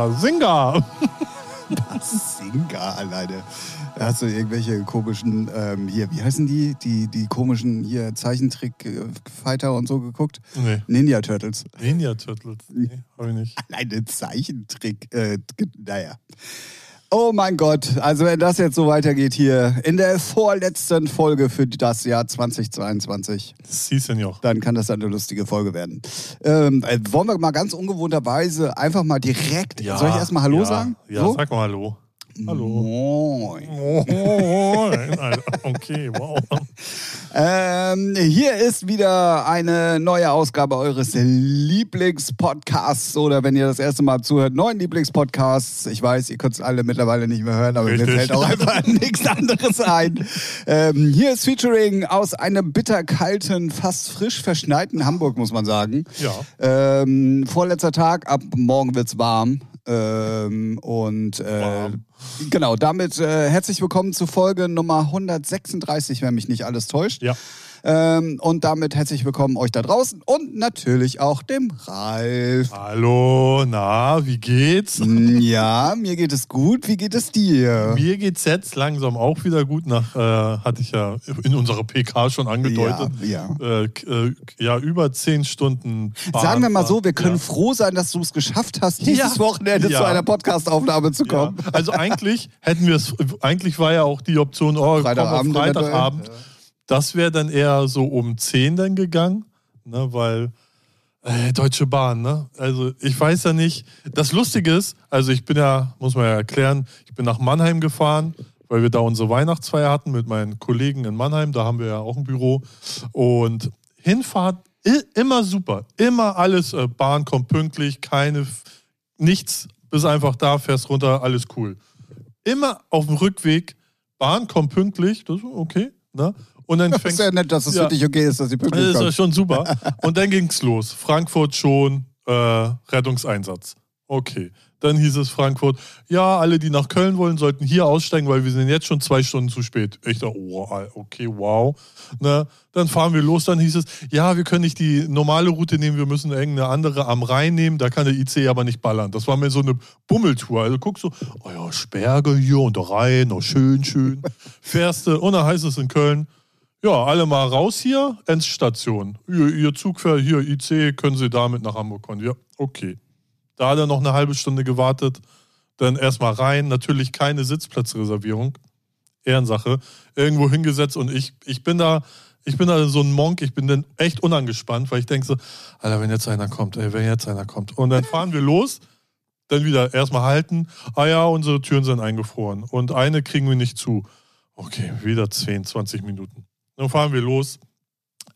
Basinga. Basinga alleine. Hast du irgendwelche komischen, ähm, hier, wie heißen die? Die, die komischen hier Zeichentrick-Fighter und so geguckt? Nee. Ninja Turtles. Ninja Turtles. Nee, hab ich nicht. Alleine Zeichentrick. Äh, naja. Oh mein Gott, also wenn das jetzt so weitergeht hier in der vorletzten Folge für das Jahr 2022, Sie, Senor. dann kann das eine lustige Folge werden. Ähm, äh, wollen wir mal ganz ungewohnterweise einfach mal direkt, soll ich erstmal Hallo ja, sagen? Ja, so? sag mal Hallo. Hallo. Moin. Moin. Okay, wow. Ähm, hier ist wieder eine neue Ausgabe eures Lieblingspodcasts oder wenn ihr das erste Mal zuhört, neuen Lieblingspodcasts. Ich weiß, ihr könnt es alle mittlerweile nicht mehr hören, aber Richtig. mir fällt auch einfach nichts anderes ein. Ähm, hier ist Featuring aus einem bitterkalten, fast frisch verschneiten Hamburg, muss man sagen. Ja. Ähm, vorletzter Tag, ab morgen wird's warm. Ähm, und äh, Warm. Genau, damit äh, herzlich willkommen zu Folge Nummer 136, wenn mich nicht alles täuscht. Ja. Ähm, und damit herzlich willkommen euch da draußen und natürlich auch dem Ralf. Hallo, na, wie geht's? Ja, mir geht es gut. Wie geht es dir? Mir geht's jetzt langsam auch wieder gut nach, äh, hatte ich ja in unserer PK schon angedeutet. Ja, Äh, k- äh, ja, über zehn Stunden. Sagen wir mal so, wir können froh sein, dass du es geschafft hast, dieses Ja. Wochenende Ja. zu einer Podcastaufnahme zu Ja. kommen. Ja. Also eigentlich hätten wir es, eigentlich war ja auch die Option, oh, Freitagabend Freitagabend. Das wäre dann eher so um 10 dann gegangen, ne, weil äh, Deutsche Bahn, ne? Also ich weiß ja nicht. Das Lustige ist, also ich bin ja, muss man ja erklären, ich bin nach Mannheim gefahren, weil wir da unsere Weihnachtsfeier hatten mit meinen Kollegen in Mannheim. Da haben wir ja auch ein Büro. Und Hinfahrt immer super, immer alles. Äh, Bahn kommt pünktlich, keine, nichts, bist einfach da, fährst runter, alles cool. Immer auf dem Rückweg, Bahn kommt pünktlich, das ist okay, ne? Und dann Das ist ja nett, dass es Ja. für dich okay ist, dass sie pünktlich das ist ja schon super. Und dann ging's los. Frankfurt schon, äh, Rettungseinsatz. Okay. Dann hieß es Frankfurt, ja, alle, die nach Köln wollen, sollten hier aussteigen, weil wir sind jetzt schon zwei Stunden zu spät. Ich dachte, oh, okay, wow. Ne? Dann fahren wir los, dann hieß es, ja, wir können nicht die normale Route nehmen, wir müssen irgendeine andere am Rhein nehmen, da kann der IC aber nicht ballern. Das war mir so eine Bummeltour. Also guckst du, oh ja, Sperge hier und der Rhein, oh schön, schön. Fährst du, und dann heißt es in Köln, ja, alle mal raus hier, Endstation. Ihr, ihr Zug fährt hier, IC, können Sie damit nach Hamburg kommen? Ja, okay. Da hat er noch eine halbe Stunde gewartet. Dann erstmal rein, natürlich keine Sitzplatzreservierung. Ehrensache. Irgendwo hingesetzt und ich, ich bin da, ich bin da so ein Monk, ich bin dann echt unangespannt, weil ich denke so, Alter, wenn jetzt einer kommt, ey, wenn jetzt einer kommt. Und dann fahren wir los, dann wieder erstmal halten. Ah ja, unsere Türen sind eingefroren und eine kriegen wir nicht zu. Okay, wieder 10, 20 Minuten. Dann fahren wir los,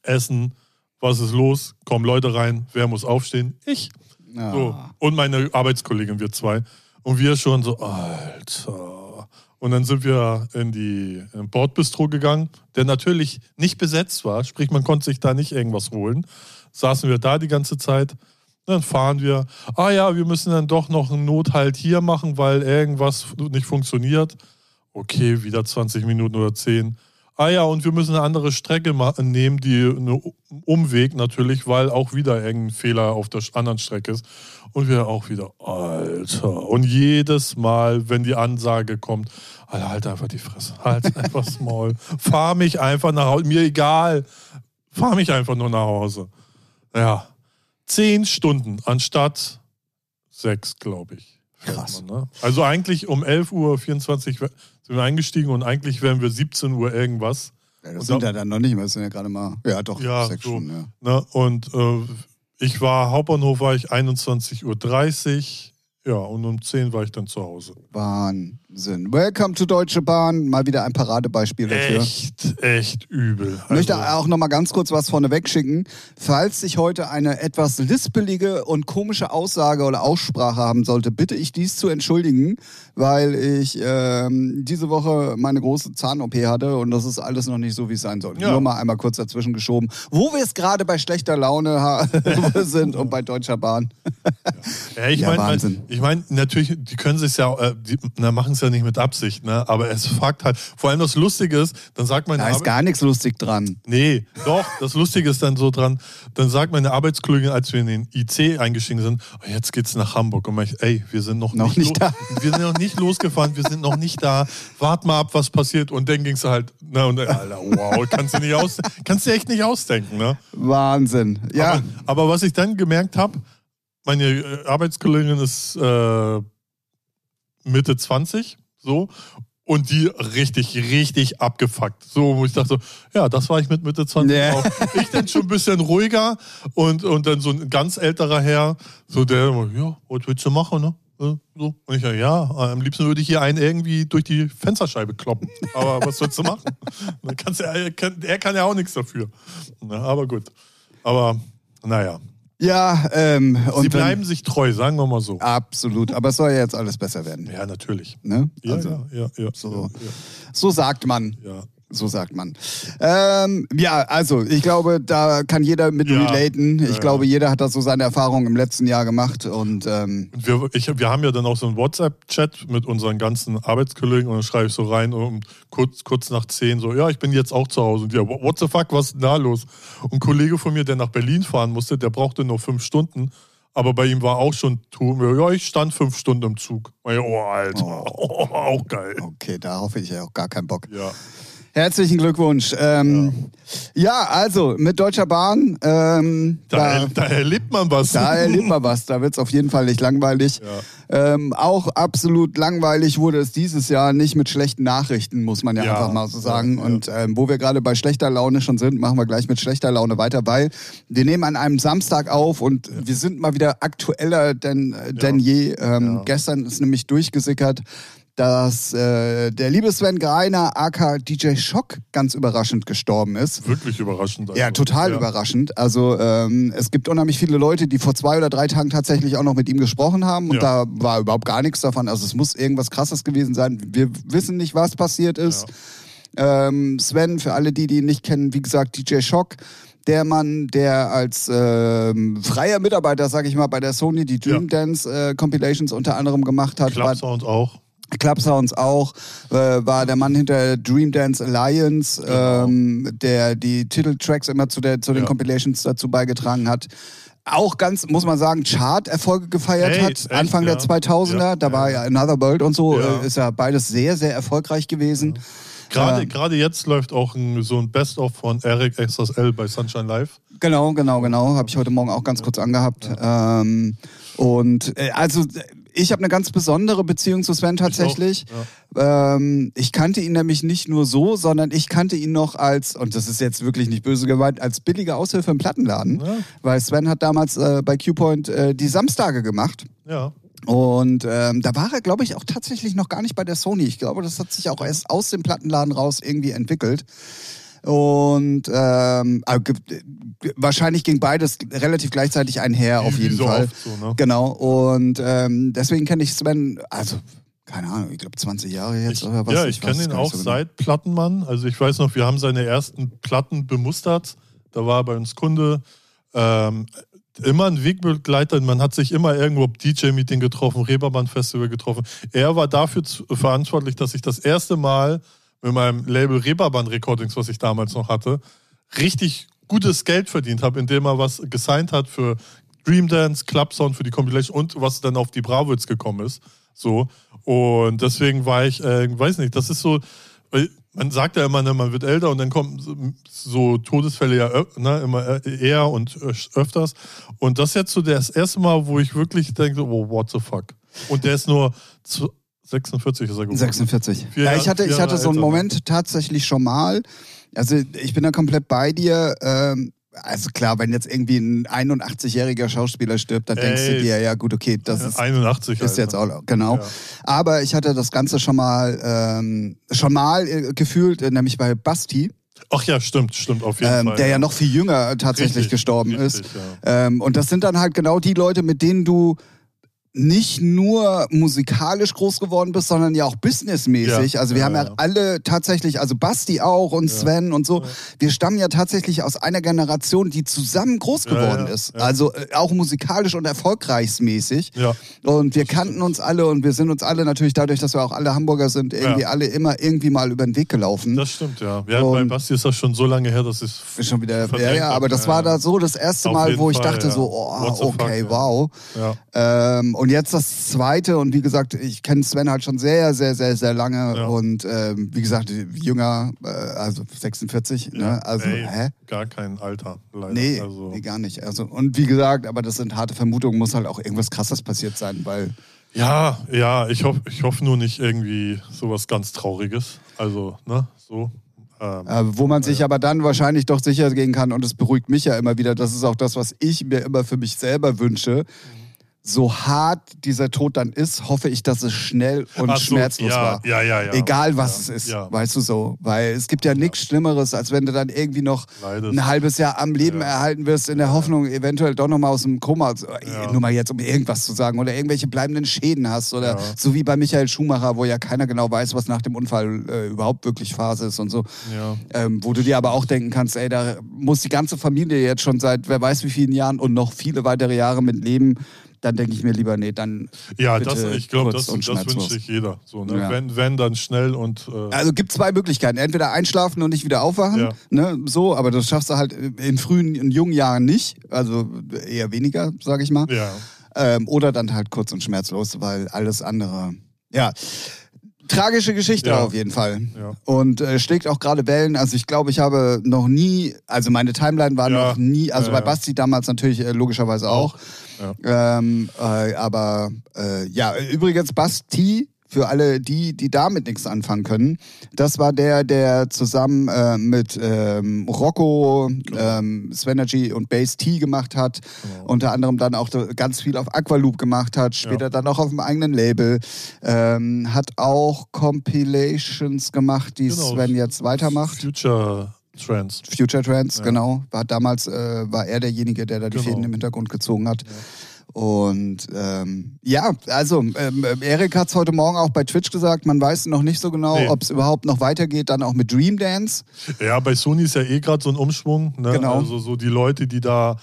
essen. Was ist los? Kommen Leute rein. Wer muss aufstehen? Ich. Ja. So. Und meine Arbeitskollegin, wir zwei. Und wir schon so, Alter. Und dann sind wir in die in Bordbistro gegangen, der natürlich nicht besetzt war, sprich, man konnte sich da nicht irgendwas holen. Saßen wir da die ganze Zeit. Dann fahren wir. Ah ja, wir müssen dann doch noch einen Nothalt hier machen, weil irgendwas nicht funktioniert. Okay, wieder 20 Minuten oder 10. Ah ja, und wir müssen eine andere Strecke nehmen, die eine Umweg natürlich, weil auch wieder irgendein Fehler auf der anderen Strecke ist. Und wir auch wieder, Alter. Und jedes Mal, wenn die Ansage kommt, Alter, halt einfach die Fresse, halt einfach das Maul. Fahr mich einfach nach Hause, mir egal. Fahr mich einfach nur nach Hause. Ja, zehn Stunden anstatt sechs, glaube ich. Krass. Man, ne? Also eigentlich um 11.24 Uhr sind wir eingestiegen und eigentlich wären wir 17 Uhr irgendwas. Ja, das Und sind da- ja dann noch nicht mehr, das sind ja gerade mal, ja doch, Ja, sechs so. Stunden, ja. Ne? Und äh, ich war, Hauptbahnhof war ich 21.30 Uhr. Ja, und um 10 war ich dann zu Hause. Wahnsinn. Welcome to Deutsche Bahn. Mal wieder ein Paradebeispiel dafür. Echt, echt übel. Ich möchte Also, auch noch mal ganz kurz was vorneweg schicken. Falls ich heute eine etwas lispelige und komische Aussage oder Aussprache haben sollte, bitte ich dies zu entschuldigen, weil ich ähm, diese Woche meine große Zahn-OP hatte und das ist alles noch nicht so, wie es sein soll. Ja. Nur mal einmal kurz dazwischen geschoben. Wo wir es gerade bei schlechter Laune sind und bei Deutscher Bahn. ja, ich Ja, meine. Ich meine, natürlich, die können sich ja, äh, die na, machen es ja nicht mit Absicht, ne? Aber es fuckt halt. Vor allem das Lustige ist, dann sagt meine Da ist Arbeit- gar nichts lustig dran. Nee, doch, das Lustige ist dann so dran, dann sagt meine Arbeitskollegin, als wir in den IC eingestiegen sind, oh, jetzt geht's nach Hamburg. Und ich, ey, wir sind noch, Noch nicht, nicht da. Wir sind noch nicht losgefahren, wir sind noch nicht da. Wart mal ab, was passiert. Und dann ging's halt, na und Alter, wow, kannst du nicht aus, kannst du echt nicht ausdenken, ne? Wahnsinn. Ja, Aber, aber was ich dann gemerkt habe, meine äh, Arbeitskollegin ist äh, Mitte 20, so. Und die richtig, richtig abgefuckt. So, wo ich dachte, so, ja, das war ich mit Mitte 20 Ja. auch. Ich dann schon ein bisschen ruhiger und, und dann so ein ganz älterer Herr, so der, ja, was willst du machen, ne? So. Und ich, ja, ja, am liebsten würde ich hier einen irgendwie durch die Fensterscheibe kloppen. Aber was sollst du machen? Er, kann, er kann ja auch nichts dafür. Na, aber gut. Aber, naja. Ja, ähm, und Sie dann- bleiben sich treu, sagen wir mal so. absolut. Aber es soll ja jetzt alles besser werden. Ja, natürlich. Ne? Ja, Also, ja, ja, ja. so. Ja, So sagt man. ja. So sagt man. Ähm, ja, also ich glaube, da kann jeder mit Ja. relaten. Ich Ja, glaube, ja. jeder hat da so seine Erfahrungen im letzten Jahr gemacht. Und ähm, wir, ich, wir haben ja dann auch so einen WhatsApp-Chat mit unseren ganzen Arbeitskollegen und dann schreibe ich so rein um kurz, kurz nach zehn so, ja, ich bin jetzt auch zu Hause. Und ja, what the fuck, was ist denn da los? Und ein Kollege von mir, der nach Berlin fahren musste, der brauchte nur fünf Stunden. Aber bei ihm war auch schon, tu- ja, ich stand fünf Stunden im Zug. Und ich, Oh, Alter, auch geil. okay, darauf hätte ich ja auch gar keinen Bock. Ja. Herzlichen Glückwunsch. Ähm, ja. also mit Deutscher Bahn, ähm, Da, da, da erlebt man was. da erlebt man was. Da wird es auf jeden Fall nicht langweilig. Ähm, auch absolut langweilig wurde es dieses Jahr nicht mit schlechten Nachrichten, muss man ja, Ja, einfach mal so sagen. ja, ja. Und ähm, wo wir gerade bei schlechter Laune schon sind, machen wir gleich mit schlechter Laune weiter, weil wir nehmen an einem Samstag auf und wir sind mal wieder aktueller denn, äh, denn je. Ähm, Ja. Gestern ist nämlich durchgesickert, dass äh, der liebe Sven Greiner, aka DJ Schock, ganz überraschend gestorben ist. Wirklich überraschend. Ja, also. total Ja. überraschend. Also ähm, es gibt unheimlich viele Leute, die vor zwei oder drei Tagen tatsächlich auch noch mit ihm gesprochen haben und Ja. da war überhaupt gar nichts davon. Also es muss irgendwas Krasses gewesen sein. Wir wissen nicht, was passiert ist. Ähm, Sven, für alle, die, die ihn nicht kennen, wie gesagt, DJ Schock. Der Mann, der als ähm, freier Mitarbeiter, sag ich mal, bei der Sony die Dream Dance äh, Compilations unter anderem gemacht hat, Club Sound auch. Club Sounds auch, äh, war der Mann hinter Dream Dance Alliance, Genau. ähm, der die Titeltracks immer zu, der, zu den Ja. Compilations dazu beigetragen hat. Auch ganz, muss man sagen, Chart-Erfolge gefeiert Ey, hat, echt, Anfang der ja. 2000er. Ja, da war ja. Another World und so, äh, ist ja beides sehr, sehr erfolgreich gewesen. Gerade, Ja. gerade jetzt läuft auch ein, so ein Best-of von Eric XSL bei Sunshine Live. Genau, genau, genau. Habe ich heute Morgen auch ganz kurz angehabt. Ähm, und äh, also ich habe eine ganz besondere Beziehung zu Sven tatsächlich. Ähm, ich kannte ihn nämlich nicht nur so, sondern ich kannte ihn noch als, und das ist jetzt wirklich nicht böse gemeint, als billige Aushilfe im Plattenladen. Ja. Weil Sven hat damals äh, bei Q-Point äh, die Samstage gemacht. Ja. Und ähm, da war er, glaube ich, auch tatsächlich noch gar nicht bei der Sony. Ich glaube, das hat sich auch erst aus dem Plattenladen raus irgendwie entwickelt. Und ähm, äh, wahrscheinlich ging beides relativ gleichzeitig einher, auf jeden so Fall. so, ne? Genau. Und ähm, deswegen kenne ich Sven, also keine Ahnung, ich glaube 20 Jahre jetzt Ich, oder was. ja, ich, kenne ihn auch so genau. seit Plattenmann. Also ich weiß noch, wir haben seine ersten Platten bemustert. Da war er bei uns Kunde. Ähm, immer ein Wegbegleiter. Man hat sich immer irgendwo DJ-Meeting getroffen, Reeperbahn-Festival getroffen. Er war dafür verantwortlich, dass ich das erste Mal mit meinem Label Reeperbahn Recordings, was ich damals noch hatte, richtig gutes Geld verdient habe, indem er was gesigned hat für Dream Dance, Club Sound für die Compilation und was dann auf die Bravo jetzt gekommen ist. So. Und deswegen war ich, äh, weiß nicht, das ist so, man sagt ja immer, ne, man wird älter und dann kommen so- Todesfälle ja ne, immer äh, eher und ö- öfters. Und das ist jetzt so das erste Mal, wo ich wirklich denke, oh, what the fuck. Und der ist nur 46 ist er geworden. 46. Vier ja, ich hatte, ich hatte so einen ne? Moment tatsächlich schon mal. Also ich bin da komplett bei dir. Ähm, also klar, wenn jetzt irgendwie ein 81-jähriger Schauspieler stirbt, dann denkst du Ey. dir, ja gut, okay, das ist 81 ist jetzt auch, genau. Ja. Aber ich hatte das Ganze schon mal, ähm, schon mal äh, gefühlt, äh, nämlich bei Basti, Ach ja, stimmt, stimmt, auf jeden ähm, Fall. der ja noch viel jünger tatsächlich Richtig, gestorben richtig, ist. ja. Ähm, und das sind dann halt genau die Leute, mit denen du nicht nur musikalisch groß geworden bist, sondern ja auch businessmäßig. Ja, also wir ja, haben ja, ja. alle tatsächlich, also Basti auch und Sven und so, wir stammen ja tatsächlich aus einer Generation, die zusammen groß geworden ist. Also äh, auch musikalisch und erfolgreichsmäßig. Ja. Und wir kannten uns alle und wir sind uns alle natürlich dadurch, dass wir auch alle Hamburger sind, irgendwie alle immer irgendwie mal über den Weg gelaufen. Das stimmt, ja. ja Und- bei Basti ist das schon so lange her, dass es ist schon wieder, ja, ja, aber das war da so das erste Mal, wo ich Fall, dachte so, oh, okay, wow. Ähm, und jetzt das zweite und wie gesagt, ich kenne Sven halt schon sehr, sehr, sehr, sehr lange Ja. und ähm, wie gesagt, jünger, äh, also 46, Ja. ne? Also, Ey, hä? Gar kein Alter, leider. Nee, also, nee, gar nicht. Also, und wie gesagt, aber das sind harte Vermutungen, muss halt auch irgendwas krasses passiert sein, weil ja, ja, ich hoffe ich hoff nur nicht irgendwie sowas ganz Trauriges. Also, ne, so. Ähm, Äh, wo man sich aber dann wahrscheinlich doch sicher gehen kann, und es beruhigt mich ja immer wieder, das ist auch das, was ich mir immer für mich selber wünsche. So hart dieser Tod dann ist, hoffe ich, dass es schnell und so, schmerzlos ja, war. Ja, ja, ja. Egal was ja, es ist, Ja. weißt du so. Weil es gibt ja nichts Schlimmeres, als wenn du dann irgendwie noch Leidest. ein halbes Jahr am Leben erhalten wirst, in der Hoffnung, eventuell doch nochmal aus dem Koma, nur mal jetzt um irgendwas zu sagen, oder irgendwelche bleibenden Schäden hast. Oder so wie bei Michael Schumacher, wo ja keiner genau weiß, was nach dem Unfall äh, überhaupt wirklich Phase ist und so. Ähm, wo du dir aber auch denken kannst, ey, da muss die ganze Familie jetzt schon seit wer weiß wie vielen Jahren und noch viele weitere Jahre mit leben. Dann denke ich mir lieber, nee, dann. Ja, das, ich glaube, das, das wünscht sich jeder. So, ne? Ja. wenn, wenn, dann schnell und. Äh, Also gibt zwei Möglichkeiten. Entweder einschlafen und nicht wieder aufwachen, Ja. ne, so, aber das schaffst du halt in frühen, in jungen Jahren nicht. Also eher weniger, sage ich mal. ja. Ähm, oder dann halt kurz und schmerzlos, weil alles andere. Ja. Tragische Geschichte Ja. auf jeden Fall. Ja. Und äh, schlägt auch gerade Wellen. Also ich glaube, ich habe noch nie, also meine Timeline war Ja. noch nie, also bei. Basti damals natürlich äh, logischerweise auch. Ja. Ähm, äh, aber äh, ja, übrigens Basti, für alle die, die damit nichts anfangen können, das war der, der zusammen äh, mit ähm, Rocco, ähm, Svenergy und Base T gemacht hat. Genau. Unter anderem dann auch ganz viel auf Aqualoop gemacht hat, später dann auch auf dem eigenen Label. Ähm, hat auch Compilations gemacht, die Genau. Sven jetzt weitermacht. Future Trends. Future Trends, Ja. genau. War damals äh, war er derjenige, der da die Genau. Fäden im Hintergrund gezogen hat. Und ähm, ja, also ähm, Erik hat es heute Morgen auch bei Twitch gesagt, man weiß noch nicht so genau, Nee. ob es überhaupt noch weitergeht, dann auch mit Dream Dance. Ja, bei Sony ist ja eh gerade so ein Umschwung. Ne? Genau. Also so die Leute, die da.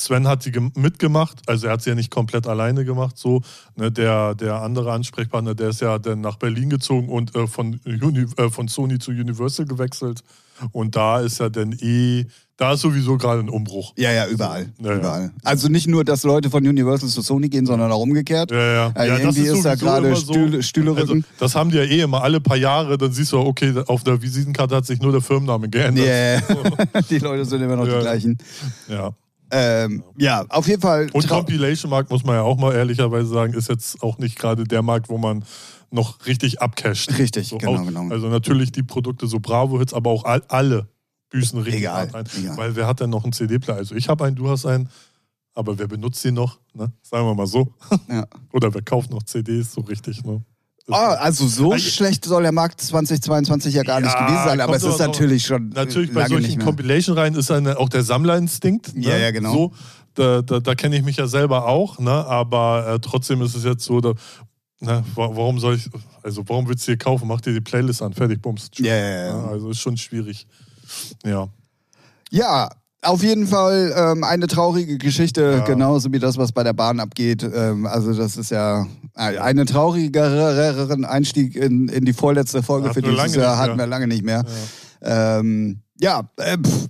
Sven hat sie gem- mitgemacht, also er hat sie ja nicht komplett alleine gemacht. So, ne, der, der andere Ansprechpartner, der ist ja dann nach Berlin gezogen und äh, von, Uni, äh, von Sony zu Universal gewechselt. Und da ist ja dann eh, da ist sowieso gerade ein Umbruch. Ja, ja, überall. Ja, ja. überall. Also nicht nur, dass Leute von Universal zu Sony gehen, sondern auch umgekehrt. Ja, ja. Also ja irgendwie ist da sowieso gerade so. Stühle, Stühlerücken. Also, das haben die ja eh immer alle paar Jahre, dann siehst du, okay, auf der Visitenkarte hat sich nur der Firmenname geändert. Yeah. die Leute sind immer noch Ja. die gleichen. Ja. Ähm, ja, auf jeden Fall. Und trau- Compilation Markt, muss man ja auch mal ehrlicherweise sagen, ist jetzt auch nicht gerade der Markt, wo man noch richtig abcasht. Richtig, genau, auch, genau. Also natürlich die Produkte, so Bravo-Hits, aber auch all, alle büßen richtig Egal, hart ein. egal. Weil wer hat denn noch einen CD-Player? Also ich habe einen, du hast einen, aber wer benutzt den noch? Ne? Sagen wir mal so. Ja. Oder wer kauft noch CDs so richtig? Ne? Ah, also so Also- schlecht soll der Markt 2022 ja gar nicht Ja, gewesen sein, aber es ist natürlich schon Natürlich bei nicht solchen. Compilation-Reihen ist dann auch der Sammlerinstinkt. Ne? Ja, ja, genau. So, da da, da kenne ich mich ja selber auch, ne? aber äh, trotzdem ist es jetzt so, da, na, wa- warum soll ich, also warum willst du hier kaufen? Mach dir die Playlist an, fertig, bums. Ja, ja, ja. Also ist schon schwierig. Ja. Ja, auf jeden Fall ähm, eine traurige Geschichte, Ja. genauso wie das, was bei der Bahn abgeht. Ähm, also das ist ja ein- einen traurigeren Einstieg in, in die vorletzte Folge Hatten für dieses Jahr hatten wir lange nicht mehr. Ähm, ja, äh, pff,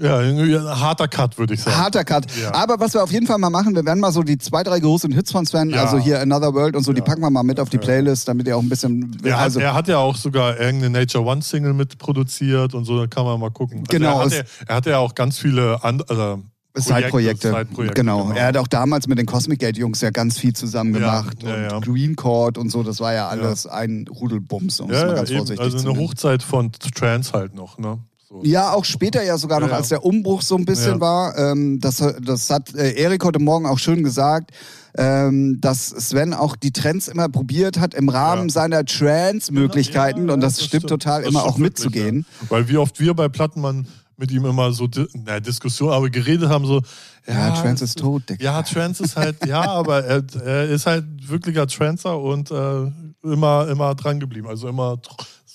Ja, irgendwie ein harter Cut, würde ich sagen. harter Cut. Ja. Aber was wir auf jeden Fall mal machen, wir werden mal so die zwei, drei großen Hits von Sven, Ja. also hier Another World und so, die Ja. packen wir mal mit auf die Playlist, damit ihr auch ein bisschen... Er hat, also, er hat ja auch sogar irgendeine Nature One Single mitproduziert und so, da kann man mal gucken. Also Genau, Er hat, es- ja, er hat ja auch ganz viele andere. Also Side-Projekte. Side-Projekte, genau. Er hat auch damals mit den Cosmic Gate Jungs ja ganz viel zusammen Ja, gemacht. ja, und ja. Green Chord und so, das war ja alles ein Rudelbums, um es Ja, mal ja ganz eben, vorsichtig also zu eine. Hochzeit von Trans halt noch, ne? So. Ja, auch später ja sogar noch, Ja, ja. als der Umbruch so ein bisschen Ja. war. Ähm, das, das hat äh, Erik heute Morgen auch schön gesagt, ähm, dass Sven auch die Trends immer probiert hat im Rahmen seiner Trance-Möglichkeiten. Ja, und das, das stimmt, stimmt. total Das immer stimmt auch wirklich, mitzugehen. Ja. Weil wie oft wir bei Plattenmann mit ihm immer so, na, Diskussion, aber geredet haben so, Ja, ja, Trans ist tot, Dick. ja, Trans ist halt, ja, aber er, er ist halt wirklicher Trancer und äh, immer, immer dran geblieben. Also immer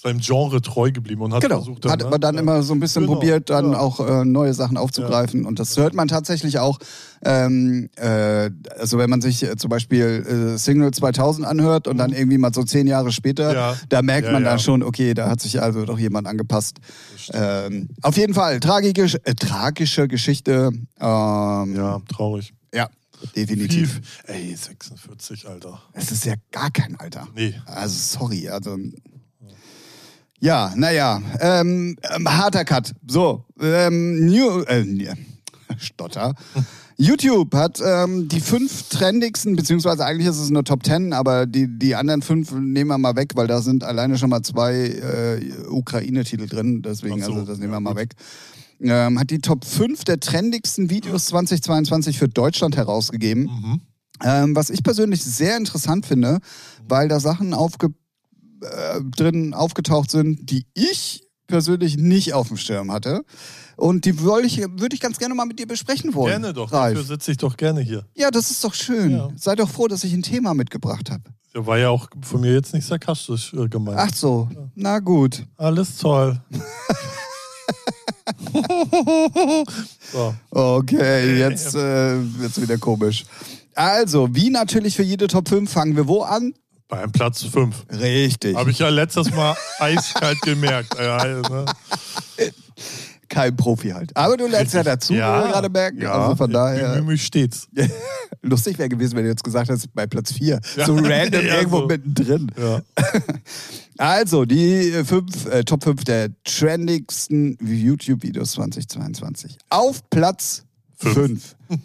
seinem Genre treu geblieben und hat Genau, versucht. hat ne, aber dann ja. immer so ein bisschen Genau, probiert, dann ja. auch äh, neue Sachen aufzugreifen. Und das hört man tatsächlich auch, ähm, äh, also wenn man sich äh, zum Beispiel äh, Signal 2000 anhört und dann irgendwie mal so zehn Jahre später, Mhm. Ja. da merkt Ja, man ja. dann schon, okay, da hat sich also doch jemand angepasst. Ähm, auf jeden Fall, tragisch, äh, tragische Geschichte. Ähm, Ja, traurig. ja, definitiv. Ey, 46, Alter. Es ist ja gar kein Alter. Nee. Also sorry, also. Ja, naja, ähm, ähm, harter Cut. So, ähm, New, äh, Stotter. YouTube hat ähm, die fünf trendigsten, beziehungsweise eigentlich ist es nur Top Ten, aber die, die anderen fünf nehmen wir mal weg, weil da sind alleine schon mal zwei äh, Ukraine-Titel drin, deswegen, so, also das nehmen ja, wir mal gut. weg. Ähm, hat die Top 5 der trendigsten Videos 2022 für Deutschland herausgegeben. Mhm. Ähm, was ich persönlich sehr interessant finde, weil da Sachen aufge äh, drin aufgetaucht sind, die ich persönlich nicht auf dem Schirm hatte. Und die würde ich, würde ich ganz gerne mal mit dir besprechen wollen. Gerne doch. Ralf. Dafür sitze ich doch gerne hier. Ja, das ist doch schön. Ja. Sei doch froh, dass ich ein Thema mitgebracht habe. Der war ja auch von mir jetzt nicht sarkastisch äh, gemeint. Ach so, na gut. Alles toll. so. Okay, jetzt äh, wird's wieder komisch. Also, wie natürlich für jede Top 5 fangen wir wo an? Beim Platz 5. Richtig. Habe ich ja letztes Mal eiskalt gemerkt. Ja, ne? Kein Profi halt. Aber du lernst ja dazu, wir gerade merken. Ja, also von Ich daher. bemühe mich stets. Lustig wäre gewesen, wenn du jetzt gesagt hättest, bei Platz 4. Ja. So random Ja, irgendwo so. mittendrin. Ja. Also, die fünf, äh, Top 5 der trendigsten YouTube-Videos 2022. Auf Platz Fünf. 5.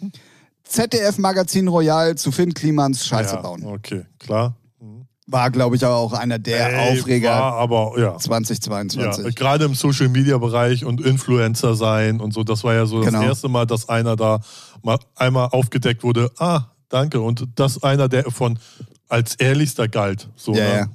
ZDF Magazin Royal zu Finn Klimans Scheiße ja, bauen. Okay, klar. War, glaube ich, auch einer der Ey, Aufreger War aber, ja. 2022. Ja, gerade im Social Media Bereich und Influencer sein und so, das war ja so Genau. das erste Mal, dass einer da mal einmal aufgedeckt wurde. Ah, danke. Und das einer, der von als ehrlichster galt. So, Ja, ne? ja.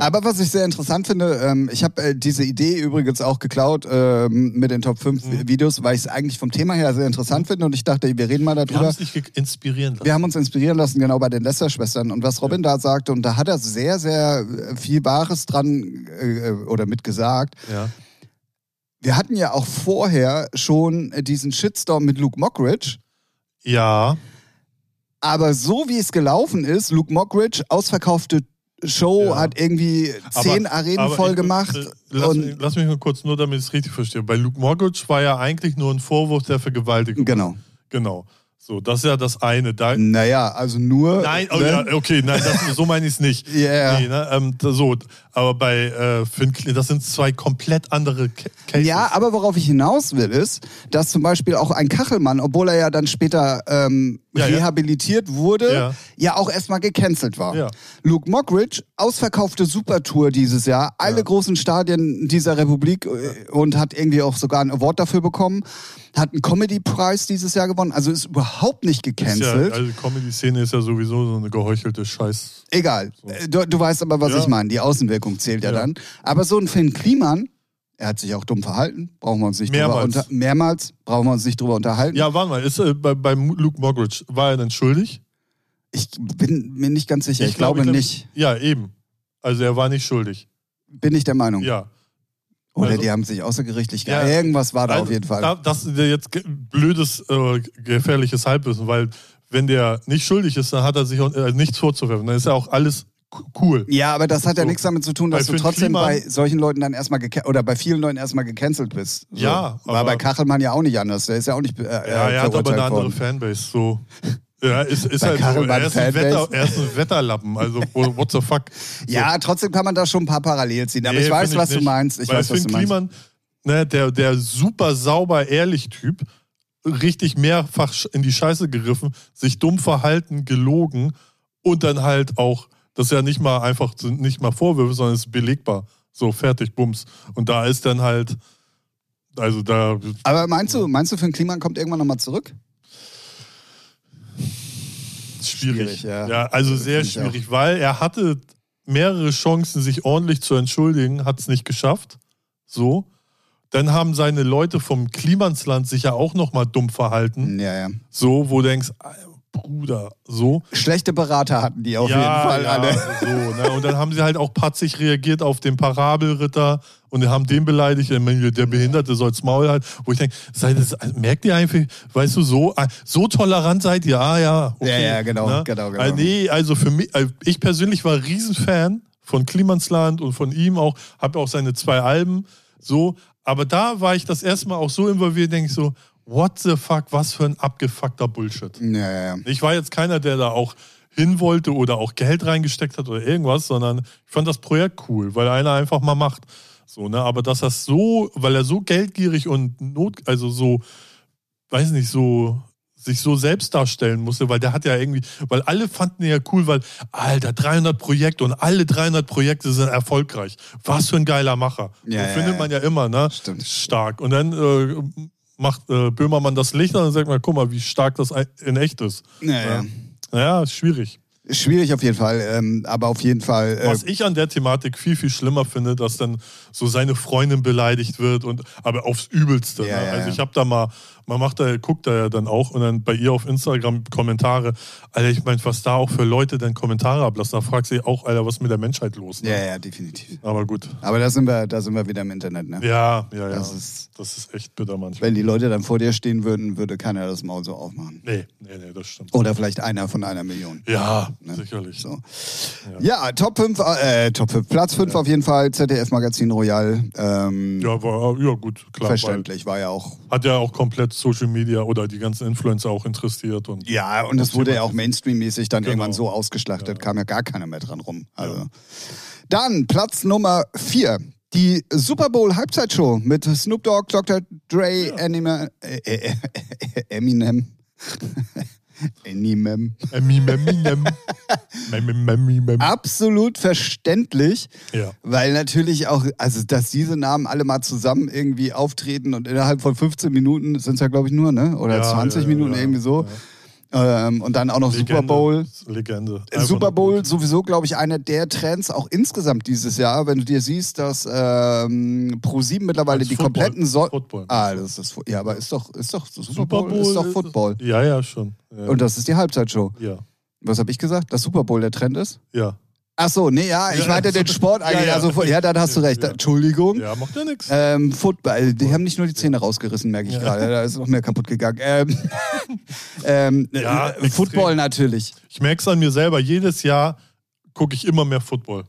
Aber was ich sehr interessant finde, ähm, ich habe äh, diese Idee übrigens auch geklaut ähm, mit den Top 5 Mhm. Videos, weil ich es eigentlich vom Thema her sehr interessant finde und ich dachte, wir reden mal Wir haben darüber. es nicht inspirieren lassen. Wir haben uns inspirieren lassen, genau bei den Lester-Schwestern. Und was Robin da sagte, und da hat er sehr, sehr äh, viel Wahres dran äh, oder mitgesagt. Ja. Wir hatten ja auch vorher schon äh, diesen Shitstorm mit Luke Mockridge. ja, Aber so wie es gelaufen ist, Luke Mockridge, ausverkaufte Show, Ja. hat irgendwie zehn Aber- Arenen aber voll ich- gemacht. äh, Lass, lass mich mal kurz, nur damit ich es richtig verstehe. Bei Luke Morgridge war ja eigentlich nur ein Vorwurf der Vergewaltigung. genau. Genau. So, das ist ja das eine. Da, Naja, also nur. Nein, oh, ne? ja, okay, nein, das, so meine ich es nicht. Ja. Nee, ne, ähm, so, aber bei äh, Finn das sind zwei komplett andere Ca- Cases. Ja, aber worauf ich hinaus will, ist, dass zum Beispiel auch ein Kachelmann, obwohl er ja dann später ähm, Ja, ja. rehabilitiert wurde, ja, Ja. auch erstmal gecancelt war. Luke Mockridge, ausverkaufte Supertour dieses Jahr, alle großen Stadien dieser Republik äh, und hat irgendwie auch sogar einen Award dafür bekommen, hat einen Comedy-Preis dieses Jahr gewonnen, also ist überhaupt nicht Ist ja, gecancelt. also Comedy-Szene ist ja sowieso so eine geheuchelte Scheiß. Egal. Äh, Du, du weißt aber, was Ja. ich meine. Die Außenwirkung zählt ja, Ja. dann. Aber so ein Finn Kliman, er hat sich auch dumm verhalten, brauchen wir uns nicht drüber Mehrmals. unter mehrmals, brauchen wir uns nicht drüber unterhalten. Ja, warte mal, ist, äh, bei, bei Luke Mockridge, war er denn schuldig? Ich bin mir nicht ganz sicher. Ich, glaub, glaube glaub- nicht. Ja, eben. Also er war nicht schuldig. Bin ich der Meinung. Ja. Oder Also- die haben sich außergerichtlich Ja. ja. Irgendwas war da Also, auf jeden Fall. Da, das ist ja jetzt blödes, äh, gefährliches Halbwissen, weil wenn der nicht schuldig ist, dann hat er sich auch, äh, nichts vorzuwerfen. Dann ist ja auch alles cool. ja, aber das hat ja So. nichts damit zu tun, dass Bei du trotzdem Kliman- bei solchen Leuten dann erstmal oder bei vielen Leuten erstmal gecancelt bist. So. Ja, War aber- bei Kachelmann ja auch nicht anders. Der ist ja auch nicht äh, Ja, er hat aber eine andere worden. Fanbase. So. Ja, ist, ist halt so. Er ist, ein? Wetter, er ist ein Wetterlappen. Also, what the fuck? So. Ja, trotzdem kann man da schon ein paar Parallelen ziehen. Aber Nee, ich weiß, was du nicht. meinst. Ich Bei weiß, was du meinst. Kliman, ne, der, der super sauber ehrlich Typ, richtig mehrfach in die Scheiße gegriffen, sich dumm verhalten, gelogen und dann halt auch, das ist ja nicht mal einfach, sind nicht mal Vorwürfe, sondern es ist belegbar. So, fertig, bums. Und da ist dann halt, also da, Aber meinst du, meinst du, Finn Kliman kommt irgendwann nochmal zurück? Schwierig. Schwierig, ja. ja. also sehr schwierig, weil er hatte mehrere Chancen, sich ordentlich zu entschuldigen, hat es nicht geschafft. So. Dann haben seine Leute vom Klimansland sich ja auch nochmal dumm verhalten. Ja, ja. So, wo du denkst, Bruder, so. Schlechte Berater hatten die auf ja, jeden Fall ja, alle. So, ne? Und dann haben sie halt auch patzig reagiert auf den Parabelritter und haben den beleidigt, der Behinderte soll's Maul halt, wo ich denke, das, merkt ihr einfach, weißt du, so, ah, so tolerant seid ihr, ah ja. Okay, Ja, ja, genau, ne? genau, genau. Also, nee, also für mich, also ich persönlich war Riesenfan von Klimansland und von ihm auch, habe auch seine zwei Alben, so, aber da war ich das erste Mal auch so involviert, denke ich so, what the fuck, was für ein abgefuckter Bullshit. Ja, ja. Ich war jetzt keiner, der da auch hin wollte oder auch Geld reingesteckt hat oder irgendwas, sondern ich fand das Projekt cool, weil einer einfach mal macht. So, ne? Aber dass das so, weil er so geldgierig und not, also so, weiß nicht, so sich so selbst darstellen musste, weil der hat ja irgendwie, weil alle fanden ihn ja cool, weil, Alter, 300 Projekte und alle 300 Projekte sind erfolgreich. Was für ein geiler Macher. Ja, so ja, findet man ja immer, ne? Stimmt. Stark. Und dann äh, macht äh, Böhmermann das Licht an und sagt mal, guck mal, wie stark das in echt ist. Ja, ja. Ja, ist schwierig. Schwierig auf jeden Fall, ähm, aber auf jeden Fall. Äh, Was ich an der Thematik viel, viel schlimmer finde, dass dann so seine Freundin beleidigt wird und aber aufs Übelste. Ja, ne? ja, also ich habe da mal, man macht da, guckt da ja dann auch und dann bei ihr auf Instagram Kommentare. Alter, ich meine, was da auch für Leute dann Kommentare ablassen, da fragst du dich auch, Alter, was ist mit der Menschheit los? Ne? ja, ja, definitiv. Aber gut. Aber da sind wir, da sind wir wieder im Internet, ne? Ja, ja, ja. Das ist- das ist echt bitter manchmal. Wenn die Leute dann vor dir stehen würden, würde keiner das Maul so aufmachen. Nee, nee, nee, das stimmt. Oder vielleicht einer von einer Million. Ja, Ne? sicherlich. So. Ja, Top 5, äh, Top 5, Platz 5 auf jeden Fall, ZDF Magazin Royal. Ähm, Ja, war, ja, gut, klar. verständlich, war ja auch. Hat ja auch komplett Social Media oder die ganzen Influencer auch interessiert. Und Ja, und es wurde ja auch Mainstream-mäßig dann Genau. irgendwann so ausgeschlachtet, kam ja gar keiner mehr dran rum. Also. Dann Platz Nummer 4. Die Super Bowl Halbzeitshow mit Snoop Dogg, Dr. Dre, Anima, äh, äh, äh, Eminem. Absolut verständlich, Ja. weil natürlich auch, also dass diese Namen alle mal zusammen irgendwie auftreten und innerhalb von 15 Minuten sind es ja, glaube ich, nur, ne? Oder Ja, 20 ja, Minuten irgendwie so. Ähm, und dann auch noch Super Legende. Bowl. Legende. Einfach Super Bowl sowieso, glaube ich, einer der Trends auch insgesamt dieses Jahr, wenn du dir siehst, dass ähm, Pro7 mittlerweile die Football. kompletten so Football. Ah, das ist das ja, aber ist doch ist doch Super, Bowl, ist doch Football. Ja, ja, schon. Ja. Und das ist die Halbzeitshow. ja, Was habe ich gesagt? Dass Super Bowl der Trend ist? ja. Ach so, nee, ja, ich Ja, meinte den Sport eigentlich. Ja, ja. Also, ja, dann hast du recht. Ja. Entschuldigung. Ja, macht ja nichts. Ähm, Football, die haben nicht nur die Zähne rausgerissen, merke ich gerade. Da ist noch mehr kaputt gegangen. Ähm, ähm, Ja, äh, Football extrem. natürlich. Ich merke es an mir selber. Jedes Jahr gucke ich immer mehr Football.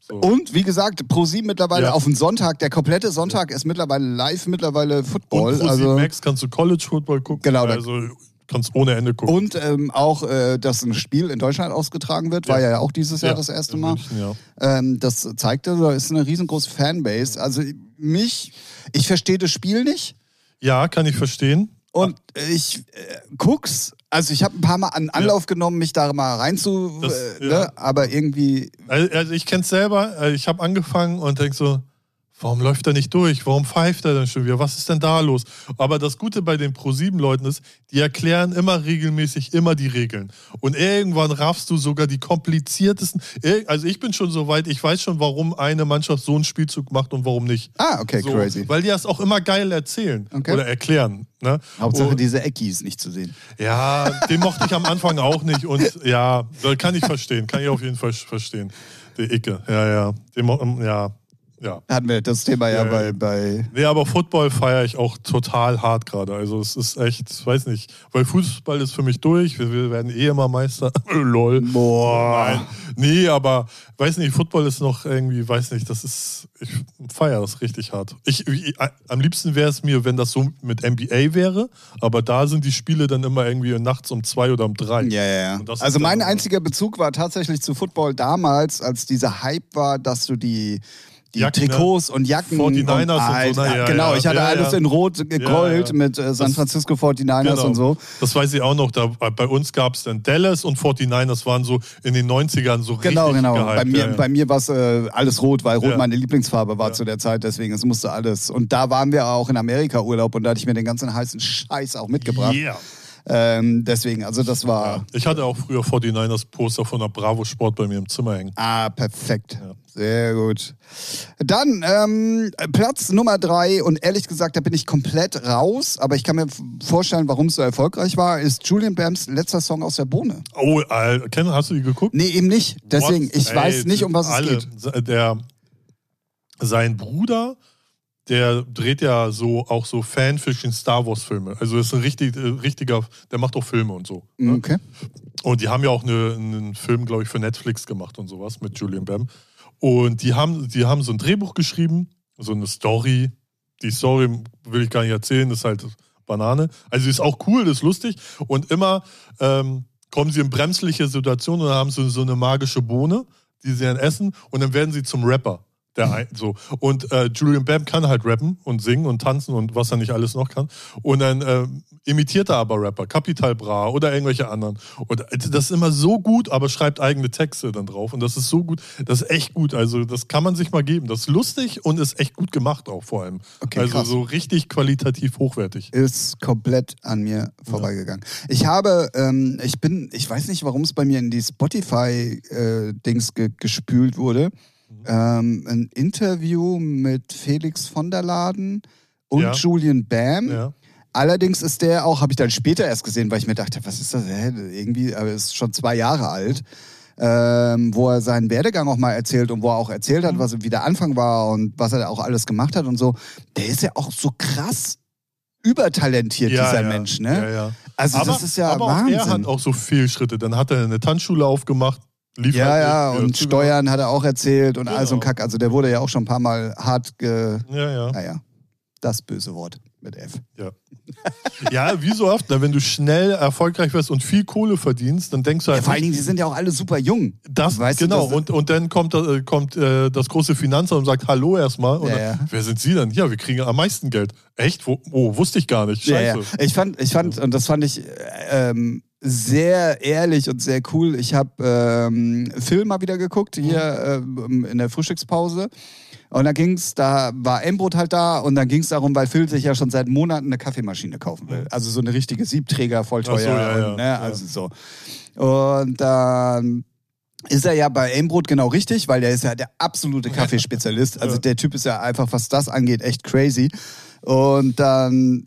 So. Und wie gesagt, Pro7 mittlerweile Ja. auf den Sonntag, der komplette Sonntag ist mittlerweile live, mittlerweile Football. Und Pro also, Max kannst du College Football gucken. Genau, da- Also kannst ohne Ende gucken. und ähm, auch, äh, dass ein Spiel in Deutschland ausgetragen wird, war Ja. ja auch dieses Jahr Ja, das erste Mal. München, ja. Ähm, das zeigte, da ist eine riesengroße Fanbase. Also mich, ich verstehe das Spiel nicht. ja, kann ich verstehen. Und ich äh, guck's. Also ich habe ein paar Mal an Anlauf genommen, mich da mal rein zu, Das- äh, ja. ne? aber irgendwie, Also also ich kenne es selber. Also Ich habe angefangen und denk so, warum läuft er nicht durch? Warum pfeift er denn schon wieder? Was ist denn da los? Aber das Gute bei den Pro-7-Leuten ist, die erklären immer regelmäßig immer die Regeln. Und irgendwann raffst du sogar die kompliziertesten. Also ich bin schon so weit, ich weiß schon, warum eine Mannschaft so einen Spielzug macht und warum nicht. ah, okay, So, crazy. Weil die das auch immer geil erzählen Okay. oder erklären. Ne? Hauptsache Und- diese Eckis nicht zu sehen. ja, den mochte ich am Anfang auch nicht und ja, kann ich verstehen, kann ich auf jeden Fall verstehen. Der Icke, ja, ja. Den, ja, ja. Hatten wir das Thema ja, Ja, bei, bei Nee, aber Football feiere ich auch total hart gerade. Also es ist echt, weiß nicht, weil Fußball ist für mich durch, wir, wir werden eh immer Meister. Lol. Boah. Nein. Nee, aber weiß nicht, Football ist noch irgendwie, weiß nicht, das ist, ich feiere das richtig hart. Ich, ich, am liebsten wäre es mir, wenn das so mit NBA wäre, aber da sind die Spiele dann immer irgendwie nachts um zwei oder um drei. Ja, ja, ja. Also mein einziger Bezug war tatsächlich zu Football damals, als dieser Hype war, dass du die die Jacken, ne? Trikots und Jacken 49ers und so, Alter, na ja, genau, ja. ich hatte Ja, alles in Rot, äh, ja. mit äh, San Francisco 49ers Genau. und so. Das weiß ich auch noch. Da, bei uns gab es dann Dallas und 49ers waren so in den 90ern so Genau, richtig genau. gehypt. bei mir, bei mir war es äh, alles rot, weil rot meine Lieblingsfarbe war zu der Zeit, deswegen es musste alles. Und da waren wir auch in Amerika Urlaub und da hatte ich mir den ganzen heißen Scheiß auch mitgebracht. Yeah. Ähm, deswegen, also das war. Ja. Ich hatte auch früher 49ers Poster von der Bravo Sport bei mir im Zimmer hängen. Ah, perfekt. Ja. Sehr gut. Dann ähm, Platz Nummer drei und ehrlich gesagt, da bin ich komplett raus, aber ich kann mir vorstellen, warum es so erfolgreich war, ist Julian Bams letzter Song aus der Bohne. Oh, äh, hast du die geguckt? Nee, eben nicht. Deswegen, What? ich Ey, weiß nicht, um was alle, es geht. Der, sein Bruder der dreht ja so auch so Fanfiction Star Wars Filme. Also ist ein richtig, äh, richtiger, der macht auch Filme und so. Ne? Okay. Und die haben ja auch eine, einen Film, glaube ich, für Netflix gemacht und sowas mit Julian Bam. Und die haben, die haben so ein Drehbuch geschrieben, so eine Story. Die Story will ich gar nicht erzählen, ist halt Banane. Also ist auch cool, ist lustig. Und immer ähm, kommen sie in bremsliche Situationen und haben so, so eine magische Bohne, die sie dann essen und dann werden sie zum Rapper. Der ein, so. Und äh, Julian Bam kann halt rappen und singen und tanzen und was er nicht alles noch kann. Und dann äh, imitiert er aber Rapper, Capital Bra oder irgendwelche anderen. Und das ist immer so gut, aber schreibt eigene Texte dann drauf. Und das ist so gut, das ist echt gut. Also das kann man sich mal geben. Das ist lustig und ist echt gut gemacht auch vor allem. Okay, also krass. so richtig qualitativ hochwertig. Ist komplett an mir vorbeigegangen. Ja. Ich habe, ähm, ich bin, ich weiß nicht, warum es bei mir in die Spotify-Dings äh, ge gespült wurde ähm, ein Interview mit Felix von der Laden und ja. Julian Bam. Ja. Allerdings ist der auch, habe ich dann später erst gesehen, weil ich mir dachte, was ist das? Hä? Irgendwie, aber ist schon zwei Jahre alt. Ähm, wo er seinen Werdegang auch mal erzählt und wo er auch erzählt hat, mhm. was wie der Anfang war und was er auch alles gemacht hat und so. Der ist ja auch so krass übertalentiert, ja, dieser ja. Mensch, ne? Ja, ja. Also aber, das ist ja aber Wahnsinn. Er hat auch so Fehlschritte. Dann hat er eine Tanzschule aufgemacht, Lief ja, halt ja, und Steuern hat er auch erzählt und genau. all so ein Kack. Also der wurde ja auch schon ein paar Mal hart ge... Ja, ja. Naja, das böse Wort mit F. Ja. ja, wie so oft, ne, wenn du schnell erfolgreich wirst und viel Kohle verdienst, dann denkst du halt. Ja, vor allen Dingen, die sind ja auch alle super jung. Das, weißt genau, du, und, und dann kommt, äh, kommt äh, das große Finanzamt und sagt Hallo erstmal. Ja, ja. wer sind Sie denn? Ja, wir kriegen am meisten Geld. Echt? Wo, oh, wusste ich gar nicht. Scheiße. Ja, Ich fand, ich fand, und das fand ich ähm, sehr ehrlich und sehr cool. Ich habe ähm, Film mal wieder geguckt, hier mhm. äh, in der Frühstückspause. Und da ging's, da war Embrot halt da und dann ging es darum, weil Phil sich ja schon seit Monaten eine Kaffeemaschine kaufen will. Also so eine richtige Siebträger, voll teuer. So, ja, ja, und, ne, also so. Und dann ist er ja bei Aimbrot genau richtig, weil der ist ja der absolute Kaffeespezialist. Also der Typ ist ja einfach, was das angeht, echt crazy. Und dann